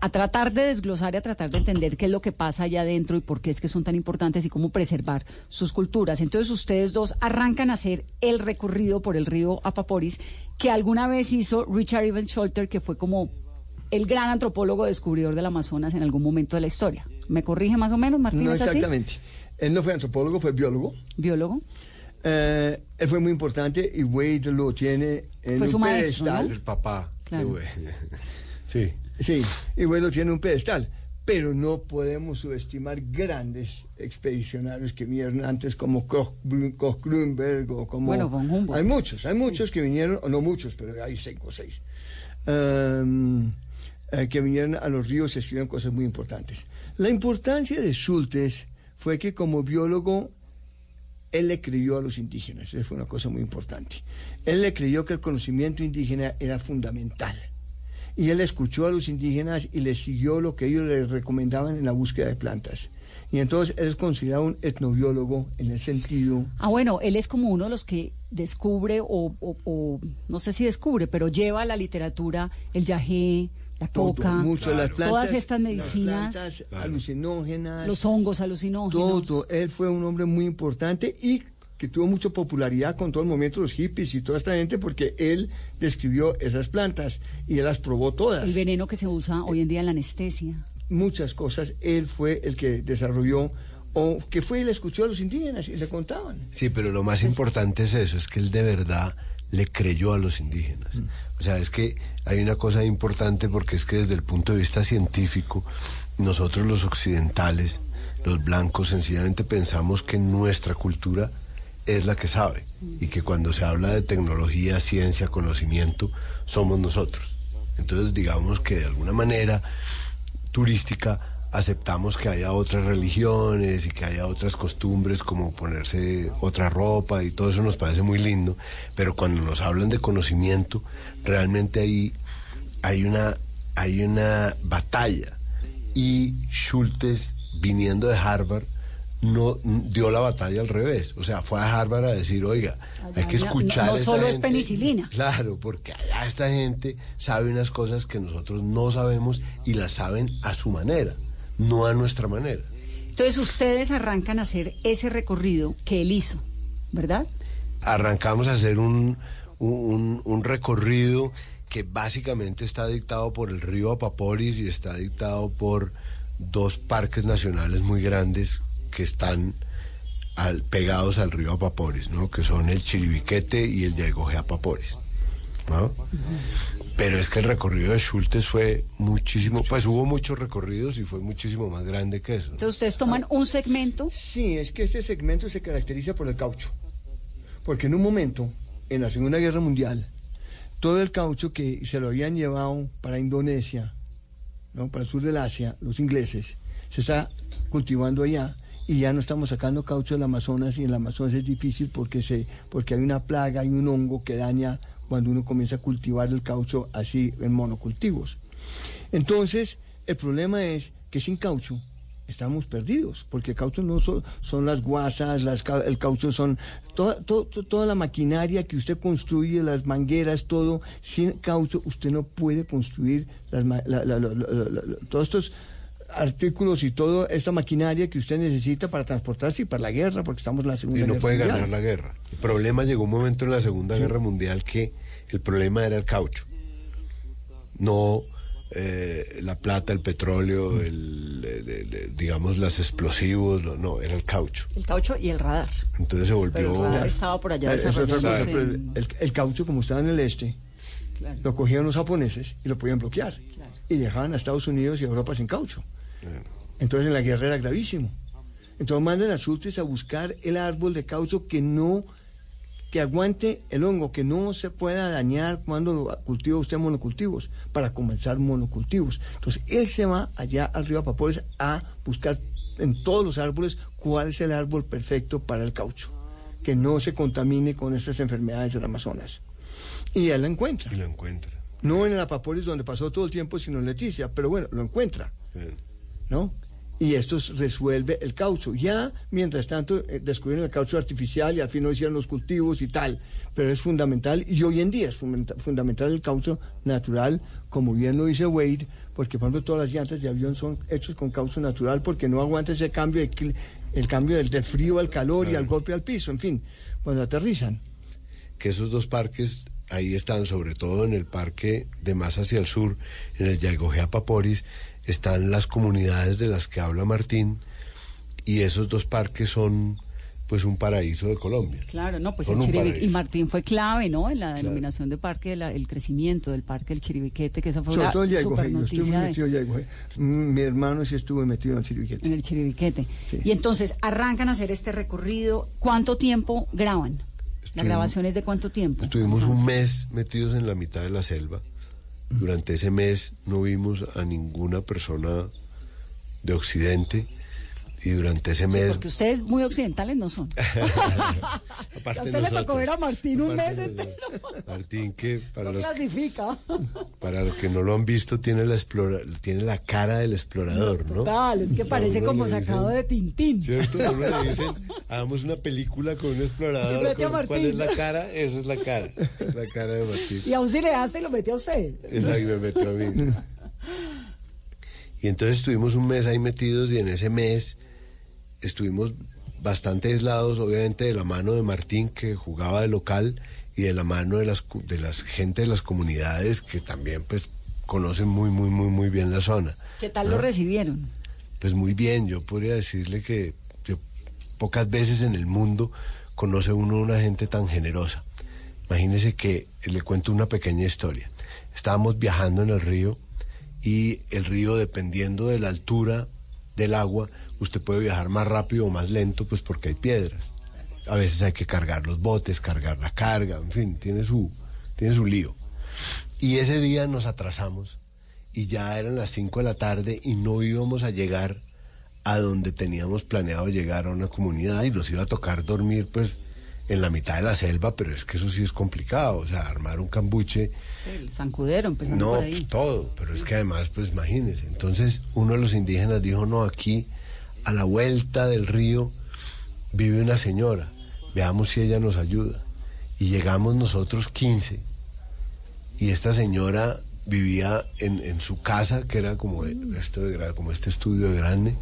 a tratar de desglosar y a tratar de entender qué es lo que pasa allá adentro y por qué es que son tan importantes y cómo preservar sus culturas. Entonces ustedes dos arrancan a hacer el recorrido por el río Apaporis que alguna vez hizo Richard Evans Scholter, que fue como el gran antropólogo descubridor del Amazonas en algún momento de la historia. ¿Me corrige más o menos, Martín? No ¿es así? exactamente. Él no fue antropólogo, fue biólogo. ¿Biólogo? Eh, él fue muy importante y Wade lo tiene en Fue un su maestro, pedestal. ¿no? El papá. Claro. de Wade. [laughs] Sí. Sí, y lo tiene en un pedestal. Pero no podemos subestimar grandes expedicionarios que vinieron antes como Koch, Koch Grünberg o como... Bueno, von Humboldt. Hay muchos, hay muchos que vinieron, o no muchos, pero hay cinco o seis, um, eh, que vinieron a los ríos y escribieron cosas muy importantes. La importancia de Schultes fue que como biólogo él le creyó a los indígenas, eso fue una cosa muy importante. Él le creyó que el conocimiento indígena era fundamental. Y él escuchó a los indígenas y les siguió lo que ellos le recomendaban en la búsqueda de plantas. Y entonces él es considerado un etnobiólogo en el sentido... Ah, bueno, él es como uno de los que descubre, o, o- o no sé si descubre, pero lleva a la literatura el yagé, la todo, coca, mucho de las plantas, todas estas las medicinas, plantas alucinógenas, los hongos alucinógenos. todo. Él fue un hombre muy importante y que tuvo mucha popularidad con todo el movimiento de los hippies y toda esta gente porque él describió esas plantas y él las probó todas. El veneno que se usa hoy en día en la anestesia. Muchas cosas él fue el que desarrolló o que fue y le escuchó a los indígenas y le contaban. Sí, pero lo más importante es eso, es que él de verdad le creyó a los indígenas. O sea, es que hay una cosa importante porque es que desde el punto de vista científico, nosotros los occidentales, los blancos, sencillamente pensamos que nuestra cultura es la que sabe y que cuando se habla de tecnología, ciencia, conocimiento, somos nosotros. Entonces, digamos que de alguna manera turística aceptamos que haya otras religiones y que haya otras costumbres como ponerse otra ropa y todo eso nos parece muy lindo, pero cuando nos hablan de conocimiento, realmente ahí hay una, hay una batalla y Schultes, viniendo de Harvard, no dio la batalla al revés. O sea, fue a Harvard a decir, oiga, hay que escuchar no a esta solo es gente". penicilina. Claro, porque allá esta gente sabe unas cosas que nosotros no sabemos y las saben a su manera, no a nuestra manera. Entonces ustedes arrancan a hacer ese recorrido que él hizo, ¿verdad? arrancamos a hacer un, un, un recorrido que básicamente está dictado por el río Apaporis y está dictado por dos parques nacionales muy grandes que están al- pegados al río Apaporis, ¿no? Que son el Chiribiquete y el Yaigojé Apaporis, ¿no? Pero es que el recorrido de Schultes fue muchísimo, pues hubo muchos recorridos y fue muchísimo más grande que eso. Entonces ustedes toman un segmento. Sí, es que este segmento se caracteriza por el caucho. Porque en un momento, en la Segunda Guerra Mundial, todo el caucho que se lo habían llevado para Indonesia, ¿no? para el sur del Asia, los ingleses, se está cultivando allá y ya no estamos sacando caucho del Amazonas y en el Amazonas es difícil porque, se, porque hay una plaga, hay un hongo que daña cuando uno comienza a cultivar el caucho así en monocultivos. Entonces, el problema es que sin caucho estamos perdidos, porque el caucho no son, son las guasas, las, el caucho son toda, to- to- toda la maquinaria que usted construye, las mangueras, todo. Sin caucho usted no puede construir las la- la- todos estos artículos y toda esta maquinaria que usted necesita para transportarse y para la guerra, porque estamos en la Segunda y no Guerra puede Mundial. ganar la guerra. El problema llegó un momento en la Segunda Guerra Mundial que el problema era el caucho, no eh, la plata, el petróleo, el, el- el- el- digamos, los explosivos, no, no, era el caucho. El caucho y el radar. Entonces se Pero el volvió... radar estaba por allá Eh, desarrollándose. el, el caucho, como estaba en el este, lo cogían los japoneses y lo podían bloquear. Y dejaban a Estados Unidos y a Europa sin caucho. Entonces en la guerra era gravísimo. Entonces mandan a Schultes a buscar el árbol de caucho que no, que aguante el hongo, que no se pueda dañar cuando cultiva usted monocultivos, para comenzar monocultivos. Entonces él se va allá al río Apapores a buscar en todos los árboles cuál es el árbol perfecto para el caucho, que no se contamine con estas enfermedades del Amazonas. Y él la encuentra. Y lo encuentra. No en el Apaporis donde pasó todo el tiempo, sino en Leticia, pero bueno, lo encuentra. ¿No? Y esto resuelve el caucho. Ya, mientras tanto, eh, descubrieron el caucho artificial y al fin no hicieron los cultivos y tal, pero es fundamental, y hoy en día es fundamenta- fundamental el caucho natural, como bien lo dice Wade, porque por ejemplo todas las llantas de avión son hechas con caucho natural porque no aguanta ese cambio, de el cambio del, del frío al calor y al golpe al piso, en fin, cuando aterrizan. que esos dos parques ahí están, sobre todo en el parque de más hacia el sur, en el Yaigojea Paporis, están las comunidades de las que habla Martín, y esos dos parques son pues un paraíso de Colombia. Claro, no, pues Son el Chiribiquete, y Martín fue clave, ¿no? En la denominación de parque, de la- el crecimiento del parque del Chiribiquete, que esa fue Sobre una todo el yo de- metido. Mm, Mi hermano sí estuvo metido en el Chiribiquete. en el Chiribiquete. Y entonces arrancan a hacer este recorrido. ¿Cuánto tiempo graban? ¿La grabación es de cuánto tiempo? Estuvimos un mes metidos en la mitad de la selva. Durante ese mes no vimos a ninguna persona de Occidente y durante ese Sí, mes... porque ustedes muy occidentales no son. aparte [laughs] a usted le tocó nosotros, ver a Martín un mes entero. Martín que para No los, clasifica. para los que no lo han visto tiene la explora, tiene la cara del explorador, ¿no? Total, es que parece como le dicen- sacado de Tintín. ¿Cierto? A uno le dicen, hagamos una película con un explorador. Y mete a ¿cuál- ¿Cuál Martín. es la cara? Esa es la cara. La cara de Martín. Y a un cineasta y lo metió a usted. Que me metió a mí. [laughs] Y entonces estuvimos un mes ahí metidos y en ese mes estuvimos bastante aislados, obviamente de la mano de Martín que jugaba de local y de la mano de las de las gente de las comunidades que también pues conocen muy muy muy muy bien la zona. ¿Qué tal lo recibieron? Pues muy bien, yo podría decirle que yo- pocas veces en el mundo conoce uno una gente tan generosa. Imagínese que le cuento una pequeña historia. Estábamos viajando en el río y el río, dependiendo de la altura del agua, usted puede viajar más rápido o más lento, pues porque hay piedras. A veces hay que cargar los botes, cargar la carga, en fin, tiene su, tiene su lío. Y ese día nos atrasamos y ya eran las 5 de la tarde y no íbamos a llegar a donde teníamos planeado llegar a una comunidad y nos iba a tocar dormir pues en la mitad de la selva, pero es que eso sí es complicado, o sea, armar un cambuche, El zancudero, empezando no, por ahí. todo, pero es que además, pues imagínense, entonces uno de los indígenas dijo, no, aquí a la vuelta del río vive una señora, veamos si ella nos ayuda. Y llegamos nosotros 15 y esta señora vivía en, en su casa, que era como, gra- como este estudio de grande,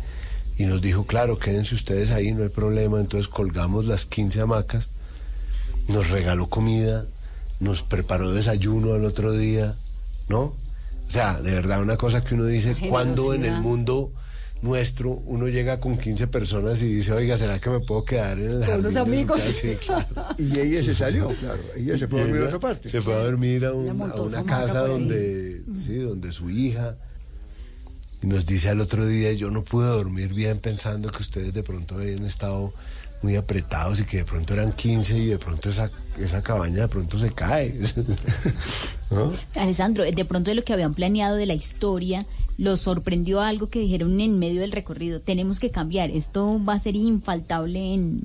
y nos dijo, claro, quédense ustedes ahí, no hay problema. Entonces colgamos las 15 hamacas, nos regaló comida, nos preparó desayuno al otro día, ¿no? O sea, de verdad, una cosa que uno dice, La cuando en el mundo nuestro uno llega con 15 personas y dice, oiga, ¿será que me puedo quedar en el Con jardín? de su amigos. casa?" [laughs] Sí, claro. Y ella se salió, claro. Ella se fue a dormir a otra parte. Se fue a dormir a, un- a una casa donde, sí, donde su hija. Y nos dice al otro día, yo no pude dormir bien pensando que ustedes de pronto habían estado muy apretados y que de pronto eran 15 y de pronto esa, esa cabaña de pronto se cae. [laughs] ¿No? Alessandro, de pronto de lo que habían planeado de la historia, los sorprendió algo que dijeron en medio del recorrido. Tenemos que cambiar. Esto va a ser infaltable en.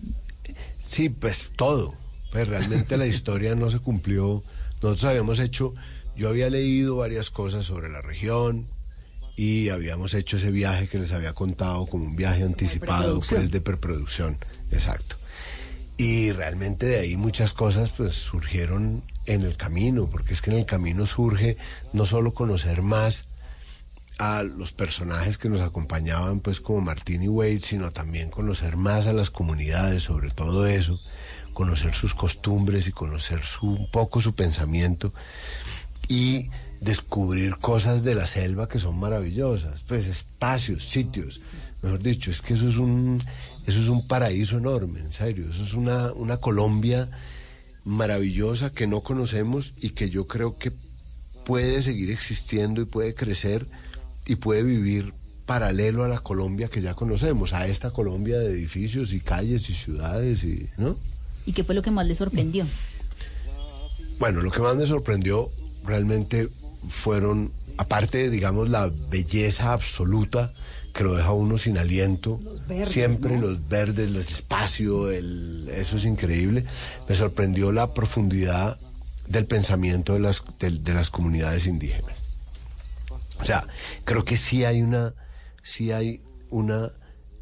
Sí, pues todo. Pues realmente la [laughs] historia no se cumplió. Nosotros habíamos hecho, yo había leído varias cosas sobre la región y habíamos hecho ese viaje que les había contado como un viaje anticipado pues de preproducción, exacto. Y realmente de ahí muchas cosas pues surgieron en el camino, porque es que en el camino surge no solo conocer más a los personajes que nos acompañaban, pues como Martín y Wade, sino también conocer más a las comunidades, sobre todo eso, conocer sus costumbres y conocer su, un poco su pensamiento y descubrir cosas de la selva que son maravillosas, pues espacios, sitios, mejor dicho, es que eso es un, eso es un paraíso enorme, en serio, eso es una, una Colombia maravillosa que no conocemos y que yo creo que puede seguir existiendo y puede crecer y puede vivir paralelo a la Colombia que ya conocemos, a esta Colombia de edificios y calles y ciudades y, ¿no? ¿Y qué fue lo que más les sorprendió? Bueno, lo que más me sorprendió realmente fueron, aparte, digamos, la belleza absoluta que lo deja uno sin aliento, verdes, siempre ¿no? los verdes, el espacio, el, eso es increíble. Me sorprendió la profundidad del pensamiento de las, de, de las comunidades indígenas. O sea, creo que sí hay una, sí hay una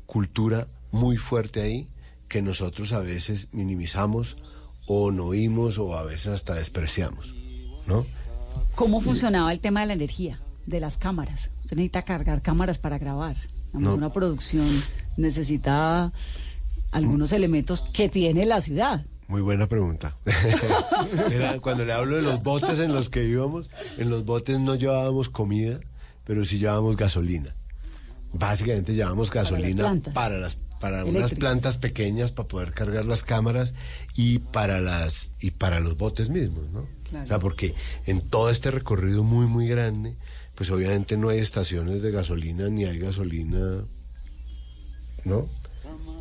cultura muy fuerte ahí que nosotros a veces minimizamos o no oímos o a veces hasta despreciamos, ¿no? ¿Cómo funcionaba el tema de la energía, de las cámaras? Usted necesita cargar cámaras para grabar. No. Una producción necesita algunos elementos que tiene la ciudad. Muy buena pregunta. [laughs] Era cuando le hablo de los botes en los que íbamos, en los botes no llevábamos comida, pero sí llevábamos gasolina. Básicamente llevábamos gasolina plantas. para las para unas plantas pequeñas para poder cargar las cámaras y para las y para los botes mismos, ¿no? Claro. O sea, porque en todo este recorrido muy muy grande, pues obviamente no hay estaciones de gasolina ni hay gasolina, ¿no?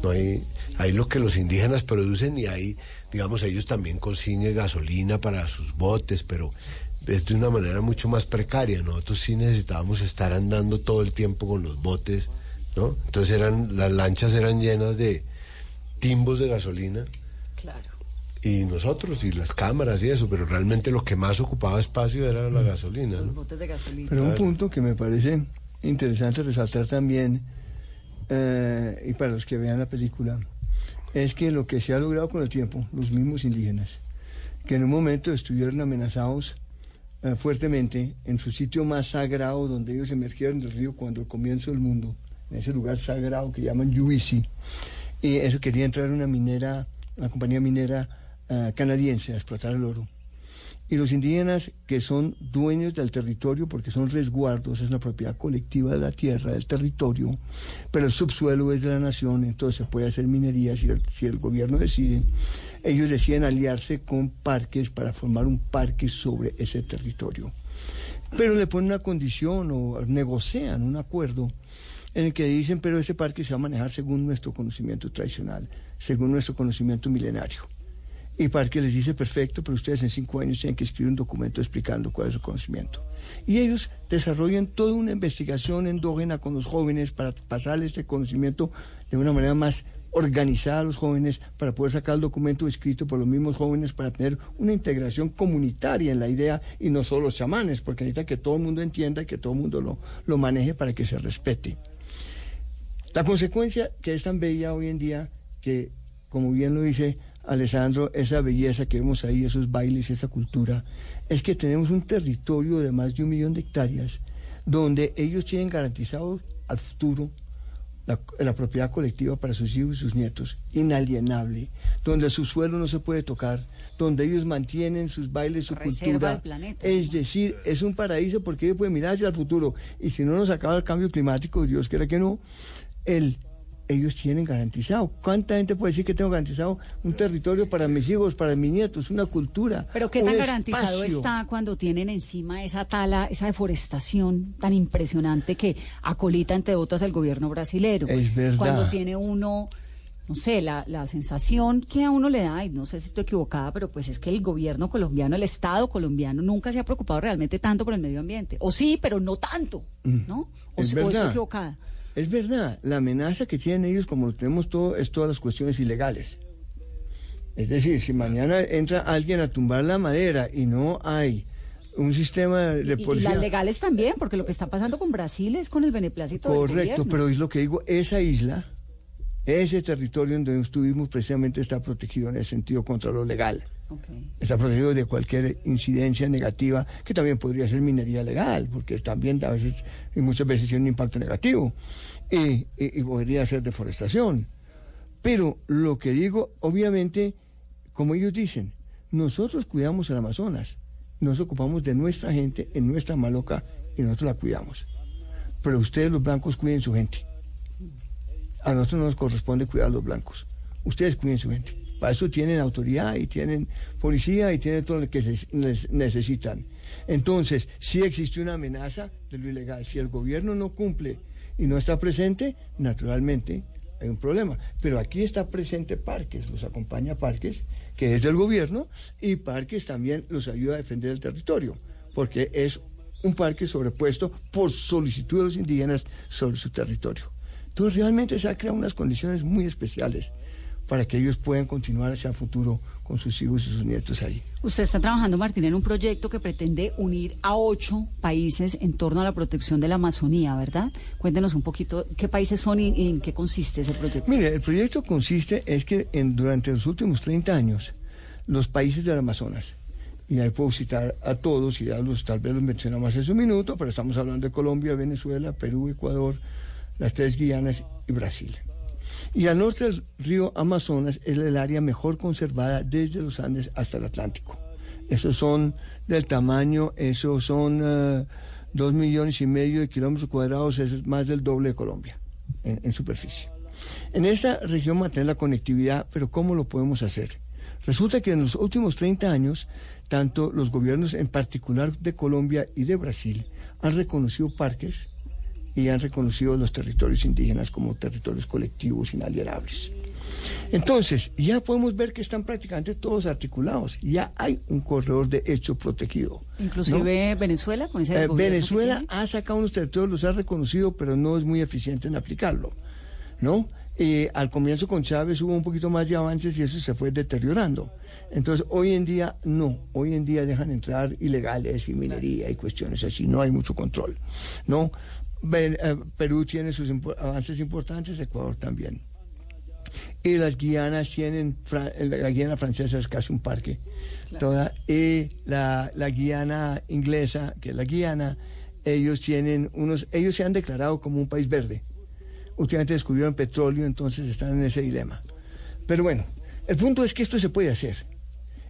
No hay, hay lo que los indígenas producen y hay, digamos, ellos también consiguen gasolina para sus botes, pero es de una manera mucho más precaria. Nosotros sí necesitábamos estar andando todo el tiempo con los botes, ¿no? Entonces eran, las lanchas eran llenas de timbos de gasolina Claro. Y nosotros y las cámaras y eso, pero realmente lo que más ocupaba espacio era la gasolina, Los ¿no? botes de gasolina. Pero un punto que me parece interesante resaltar también, eh, y para los que vean la película, es que lo que se ha logrado con el tiempo, los mismos indígenas, que en un momento estuvieron amenazados eh, fuertemente en su sitio más sagrado, donde ellos emergieron del río cuando el comienzo del mundo, en ese lugar sagrado que llaman Yuisi, y eso quería entrar una minera, una compañía minera canadiense a explotar el oro. Y los indígenas que son dueños del territorio porque son resguardos, es una propiedad colectiva de la tierra, del territorio, pero el subsuelo es de la nación, entonces se puede hacer minería si el, si el gobierno decide. Ellos deciden aliarse con parques para formar un parque sobre ese territorio. Pero le ponen una condición o negocian un acuerdo en el que dicen, pero ese parque se va a manejar según nuestro conocimiento tradicional, según nuestro conocimiento milenario. Y Parque les dice, perfecto, pero ustedes en cinco años tienen que escribir un documento explicando cuál es su conocimiento. Y ellos desarrollan toda una investigación endógena con los jóvenes para pasarles este conocimiento de una manera más organizar a los jóvenes para poder sacar el documento escrito por los mismos jóvenes para tener una integración comunitaria en la idea y no solo los chamanes, porque necesita que todo el mundo entienda y que todo el mundo lo, lo maneje para que se respete. La consecuencia que es tan bella hoy en día que, como bien lo dice Alessandro, esa belleza que vemos ahí, esos bailes, esa cultura, es que tenemos un territorio de más de un millón de hectáreas donde ellos tienen garantizado al futuro la, la, propiedad colectiva para sus hijos y sus nietos, inalienable, donde su suelo no se puede tocar, donde ellos mantienen sus bailes, su Reserva cultura. planeta. Es decir, es un paraíso porque ellos pueden mirar hacia el futuro. Y si no nos acaba el cambio climático, Dios quiera que no, el, ellos tienen garantizado. ¿Cuánta gente puede decir que tengo garantizado un territorio para mis hijos, para mis nietos, una cultura? Pero qué tan garantizado espacio? está cuando tienen encima esa tala, esa deforestación tan impresionante que acolita, entre otras, el gobierno brasilero. Es verdad. Cuando tiene uno, no sé, la, la sensación que a uno le da, y no sé si estoy equivocada, pero pues es que el gobierno colombiano, el Estado colombiano, nunca se ha preocupado realmente tanto por el medio ambiente. O sí, pero no tanto, ¿no? O, Es o estoy equivocada. Es verdad, la amenaza que tienen ellos, como lo tenemos todo, es todas las cuestiones ilegales. Es decir, si mañana entra alguien a tumbar la madera y no hay un sistema de Y, y policía... las legales también, porque lo que está pasando con Brasil es con el beneplácito Correcto, pero es lo que digo, esa isla, ese territorio en donde estuvimos precisamente está protegido en el sentido contra lo legal. Está protegido de cualquier incidencia negativa, que también podría ser minería legal, porque también a veces y muchas veces tiene un impacto negativo, y, podría ser deforestación. Pero lo que digo, obviamente, como ellos dicen, nosotros cuidamos el Amazonas, nos ocupamos de nuestra gente en nuestra maloca y nosotros la cuidamos. Pero ustedes los blancos cuiden su gente. A nosotros no nos corresponde cuidar a los blancos. Ustedes cuiden su gente. Para eso tienen autoridad y tienen policía y tienen todo lo que necesitan. Entonces, si existe una amenaza de lo ilegal, si el gobierno no cumple y no está presente, naturalmente hay un problema. Pero aquí está presente Parques, los acompaña Parques, que es del gobierno, y Parques también los ayuda a defender el territorio, porque es un parque sobrepuesto por solicitud de los indígenas sobre su territorio. Entonces realmente se han creado unas condiciones muy especiales para que ellos puedan continuar hacia el futuro con sus hijos y sus nietos ahí. Usted está trabajando, Martín, en un proyecto que pretende unir a ocho países en torno a la protección de la Amazonía, ¿verdad? Cuéntenos un poquito qué países son y, y en qué consiste ese proyecto. Mire, el proyecto consiste es que en, durante los últimos 30 años los países del Amazonas, y ahí puedo citar a todos y ya los, tal vez los mencionamos hace un minuto, pero estamos hablando de Colombia, Venezuela, Perú, Ecuador, las tres Guianas y Brasil. Y al norte del río Amazonas es el área mejor conservada desde los Andes hasta el Atlántico. Esos son del tamaño, esos son eh, dos millones y medio de kilómetros cuadrados, es más del doble de Colombia en, en superficie. En esta región mantener la conectividad, pero ¿cómo lo podemos hacer? Resulta que en los últimos 30 años, tanto los gobiernos en particular de Colombia y de Brasil han reconocido parques y han reconocido los territorios indígenas como territorios colectivos inalienables. Entonces, ya podemos ver que están prácticamente todos articulados. Ya hay un corredor de hecho protegido. Inclusive Venezuela, con ese Eh, Venezuela ha sacado unos territorios, los ha reconocido, pero no es muy eficiente en aplicarlo, ¿no? Eh, al comienzo con Chávez hubo un poquito más de avances y eso se fue deteriorando. Entonces, hoy en día no, hoy en día dejan entrar ilegales y minería y cuestiones así, no hay mucho control, ¿no? Eh, Perú tiene sus avances importantes, Ecuador también. Y las Guianas tienen, la Guiana francesa es casi un parque, toda, y la, la Guiana inglesa, que es la Guiana, ellos tienen unos, ellos se han declarado como un país verde. Últimamente descubrieron petróleo, entonces están en ese dilema. Pero bueno, el punto es que esto se puede hacer.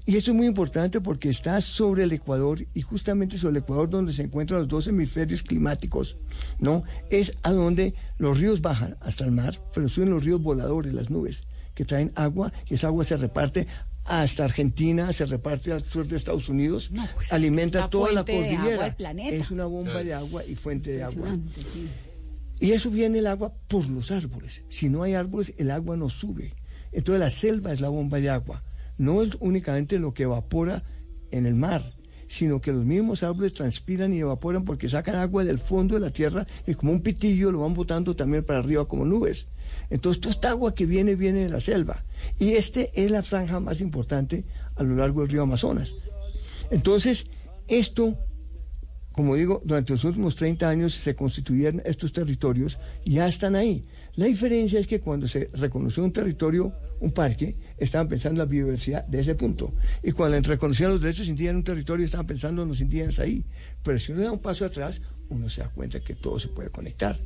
Y esto es muy importante porque está sobre el Ecuador y justamente sobre el Ecuador donde se encuentran los dos hemisferios climáticos, ¿no? Es a donde los ríos bajan hasta el mar, pero suben los ríos voladores, las nubes, que traen agua y esa agua se reparte hasta Argentina, se reparte al sur de Estados Unidos, pues es alimenta toda la cordillera. del planeta. Es una bomba de agua y fuente de agua. Sí. Y eso viene el agua por los árboles. Si no hay árboles, el agua no sube. Entonces la selva es la bomba de agua. No es únicamente lo que evapora en el mar, sino que los mismos árboles transpiran y evaporan porque sacan agua del fondo de la tierra y como un pitillo lo van botando también para arriba como nubes. Entonces, toda esta agua que viene, viene de la selva. Y este es la franja más importante a lo largo del río Amazonas. Entonces, esto, como digo, durante los últimos 30 años se constituyeron estos territorios, ya están ahí. La diferencia es que cuando se reconoció un territorio, un parque, estaban pensando en la biodiversidad de ese punto. Y cuando reconocían los derechos indígenas en un territorio, estaban pensando en los indígenas ahí. Pero si uno da un paso atrás, uno se da cuenta que todo se puede conectar.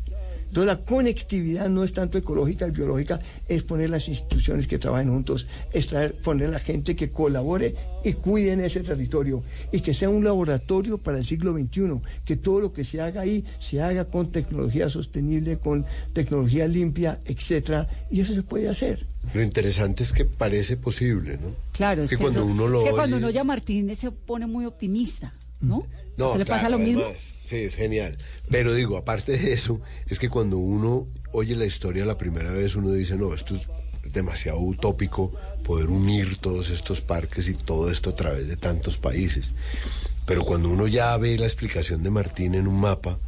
Entonces la conectividad no es tanto ecológica y biológica, es poner las instituciones que trabajen juntos, es traer, poner la gente que colabore y cuide en ese territorio y que sea un laboratorio para el siglo XXI, que todo lo que se haga ahí se haga con tecnología sostenible, con tecnología limpia, etcétera, y eso se puede hacer. Lo interesante es que parece posible, ¿no? Claro, es que, cuando eso- uno lo es que cuando oye- uno oye a Martín se pone muy optimista, ¿no? No, ¿Se le pasa lo mismo? sí, es genial. Pero digo, aparte de eso, es que cuando uno oye la historia la primera vez, uno dice, no, esto es demasiado utópico poder unir todos estos parques y todo esto a través de tantos países. Pero cuando uno ya ve la explicación de Martín en un mapa,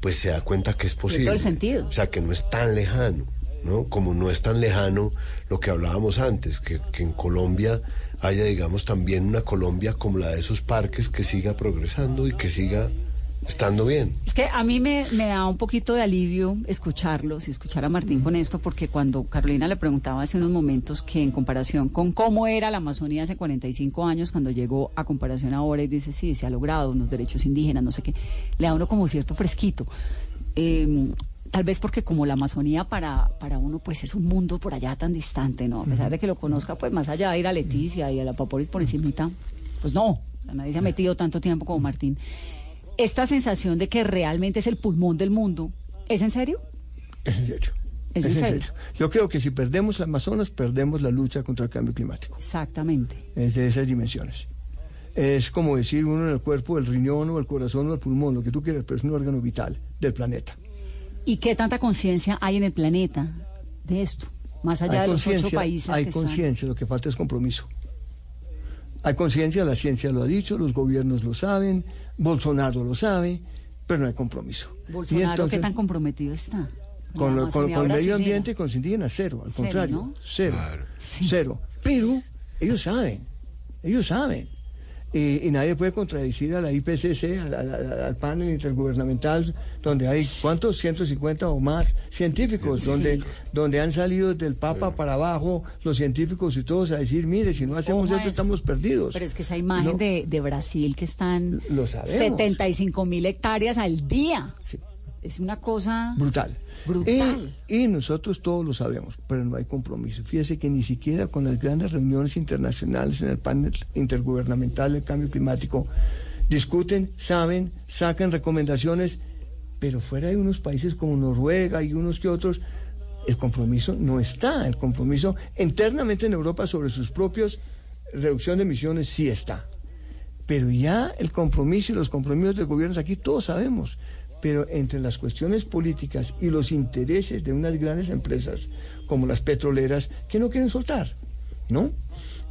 pues se da cuenta que es posible. todo el sentido. O sea, que no es tan lejano, ¿no? Como no es tan lejano lo que hablábamos antes, que, que en Colombia haya, digamos, también una Colombia como la de esos parques que siga progresando y que siga estando bien. Es que a mí me, me da un poquito de alivio escucharlos y escuchar a Martín con esto, porque cuando Carolina le preguntaba hace unos momentos que en comparación con cómo era la Amazonía hace 45 años, cuando llegó a comparación ahora y dice, sí, se ha logrado unos derechos indígenas, no sé qué, le da uno como cierto fresquito. Eh, tal vez porque como la Amazonía para, para uno pues es un mundo por allá tan distante, ¿no? A pesar de que lo conozca, pues más allá de ir a Leticia y a la Paporis por encimita, pues no, nadie se ha metido tanto tiempo como Martín. Esta sensación de que realmente es el pulmón del mundo, ¿es en serio? Es en serio. Es en serio. Yo creo que si perdemos el Amazonas, perdemos la lucha contra el cambio climático. Exactamente. Es de esas dimensiones. Es como decir uno en el cuerpo, el riñón o el corazón o el pulmón, lo que tú quieras, pero es un órgano vital del planeta. ¿Y qué tanta conciencia hay en el planeta de esto? Más allá de los ocho países Hay que están. conciencia, lo que falta es compromiso. Hay conciencia, la ciencia lo ha dicho, los gobiernos lo saben, Bolsonaro lo sabe, pero no hay compromiso. Bolsonaro, entonces, ¿qué tan comprometido está? con, lo- con- el medio ambiente y con los indígenas, cero, al Cero, contrario, ¿no? cero, cero. Pero ellos saben, ellos saben. Y, y nadie puede contradecir a la IPCC, al, al- al panel intergubernamental, donde hay, ¿cuántos? 150 o más científicos, donde, donde han salido del Papa para abajo los científicos y todos a decir, mire, si no hacemos esto estamos perdidos. Pero es que esa imagen No. de, de Brasil que están Lo sabemos. 75 mil hectáreas al día. Es una cosa Brutal. Y nosotros todos lo sabemos, pero no hay compromiso. Fíjese que ni siquiera con las grandes reuniones internacionales en el panel intergubernamental del cambio climático discuten, saben, sacan recomendaciones, pero fuera de unos países como Noruega y unos que otros, el compromiso no está. El compromiso internamente en Europa sobre sus propios reducción de emisiones sí está. Pero ya el compromiso y los compromisos de gobiernos aquí todos sabemos. Pero entre las cuestiones políticas y los intereses de unas grandes empresas como las petroleras que no quieren soltar, ¿no?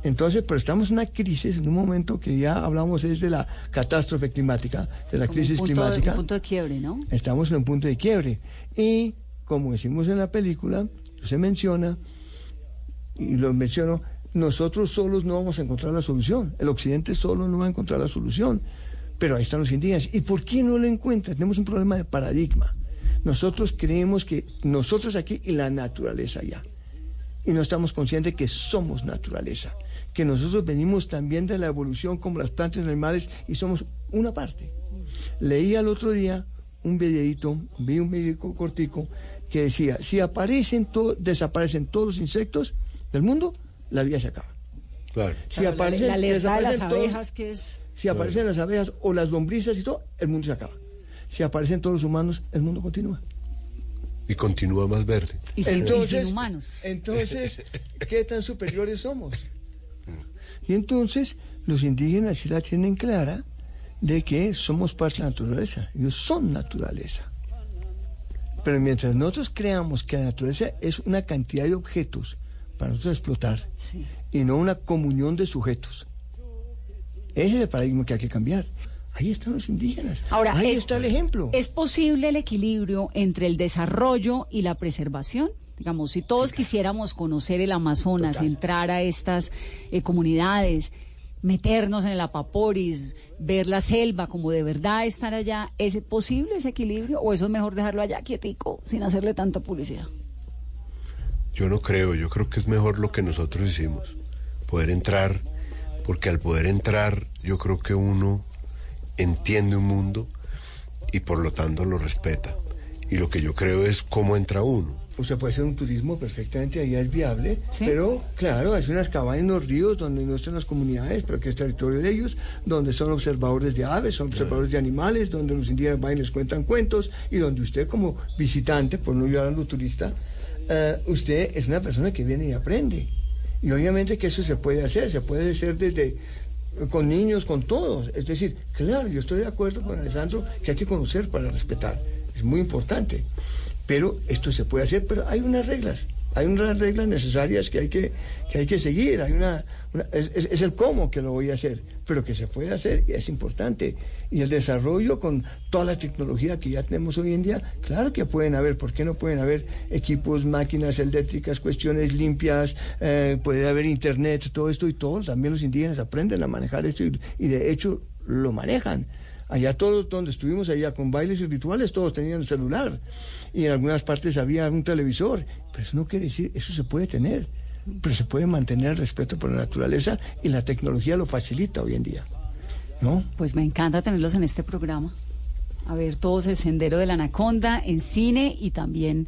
Entonces, pero estamos en una crisis, en un momento que ya hablamos es de la catástrofe climática, de la Como crisis un punto, climática. un punto de quiebre, ¿no? Estamos en un punto de quiebre. Y, como decimos en la película, se menciona, y lo menciono, nosotros solos no vamos a encontrar la solución. El occidente solo no va a encontrar la solución. Pero ahí están los indígenas. ¿Y por qué no lo encuentran? Tenemos un problema de paradigma. Nosotros creemos que nosotros aquí y la naturaleza allá. Y no estamos conscientes que somos naturaleza. Que nosotros venimos también de la evolución como las plantas y los animales y somos una parte. Leí al otro día un videito, vi un videito cortico que decía, si aparecen to- desaparecen todos los insectos del mundo, la vida se acaba. Claro. Si Claro, la- aparecen, la alerta de las desaparecen todos- abejas que es... si aparecen las abejas o las lombrices y todo, el mundo se acaba. Si aparecen todos los humanos, el mundo continúa. Y continúa más verde. Y sin, y Entonces- sin humanos. Entonces, [laughs] ¿qué tan superiores somos? Y entonces los indígenas sí la tienen clara de que somos parte de la naturaleza. Ellos son naturaleza. Pero mientras nosotros creamos que la naturaleza es una cantidad de objetos para nosotros explotar y no una comunión de sujetos, Ese es el paradigma que hay que cambiar. Ahí están los indígenas. Ahora, ahí es- está el ejemplo. ¿Es posible el equilibrio entre el desarrollo y la preservación? Digamos, si todos quisiéramos conocer el Amazonas, entrar a estas eh, comunidades, meternos en el Apaporis, ver la selva, como de verdad estar allá, ¿es posible ese equilibrio o eso es mejor dejarlo allá quietico, sin hacerle tanta publicidad? Yo no creo, yo creo que es mejor lo que nosotros hicimos, poder entrar, porque al poder entrar yo creo que uno entiende un mundo y por lo tanto lo respeta. Y lo que yo creo es cómo entra uno. O sea, puede ser un turismo perfectamente, allá es viable, pero claro, hay unas cabañas en los ríos donde no están las comunidades, pero que es territorio de ellos, donde son observadores de aves, son observadores de animales, donde los indígenas van y les cuentan cuentos, y donde usted como visitante, por no llamarlo turista, eh, usted es una persona que viene y aprende. Y obviamente que eso se puede hacer, se puede hacer desde con niños, con todos. Es decir, claro, yo estoy de acuerdo con Alessandro que hay que conocer para respetar. Es muy importante. Pero esto se puede hacer, pero hay unas reglas. Hay unas reglas necesarias que hay que, que, hay que seguir. Hay una, una- es, es- es el cómo que lo voy a hacer, pero que se puede hacer y es importante. Y el desarrollo con toda la tecnología que ya tenemos hoy en día, claro que pueden haber. ¿Por qué no pueden haber equipos, máquinas eléctricas, cuestiones limpias? eh, puede haber internet, todo esto y todos. También los indígenas aprenden a manejar esto y de hecho lo manejan. Allá todos donde estuvimos allá con bailes y rituales, todos tenían celular. Y en algunas partes había un televisor. Pero eso no quiere decir, eso se puede tener. Pero se puede mantener el respeto por la naturaleza y la tecnología lo facilita hoy en día. ¿No? Pues me encanta tenerlos en este programa. A ver todos el sendero de la anaconda en cine y también,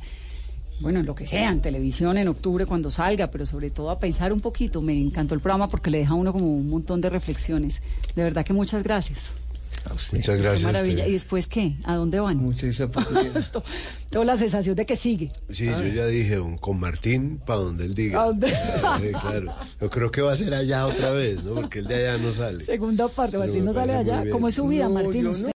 bueno, en lo que sea, en televisión en octubre cuando salga, pero sobre todo a pensar un poquito. Me encantó el programa porque le deja a uno como un montón de reflexiones. De verdad que muchas gracias. Muchas gracias. maravilla. ¿Y después qué? ¿A dónde van? Muchas [laughs] Esto- Tengo la sensación de que sigue. Sí, yo ya dije, un- con Martín, para donde él diga. ¿A dónde? Sí, claro. Yo creo que va a ser allá otra vez, ¿no? Porque el de allá no sale. Segunda parte, Martín no sale allá. ¿Cómo es su vida, No, Martín? ¿Usted?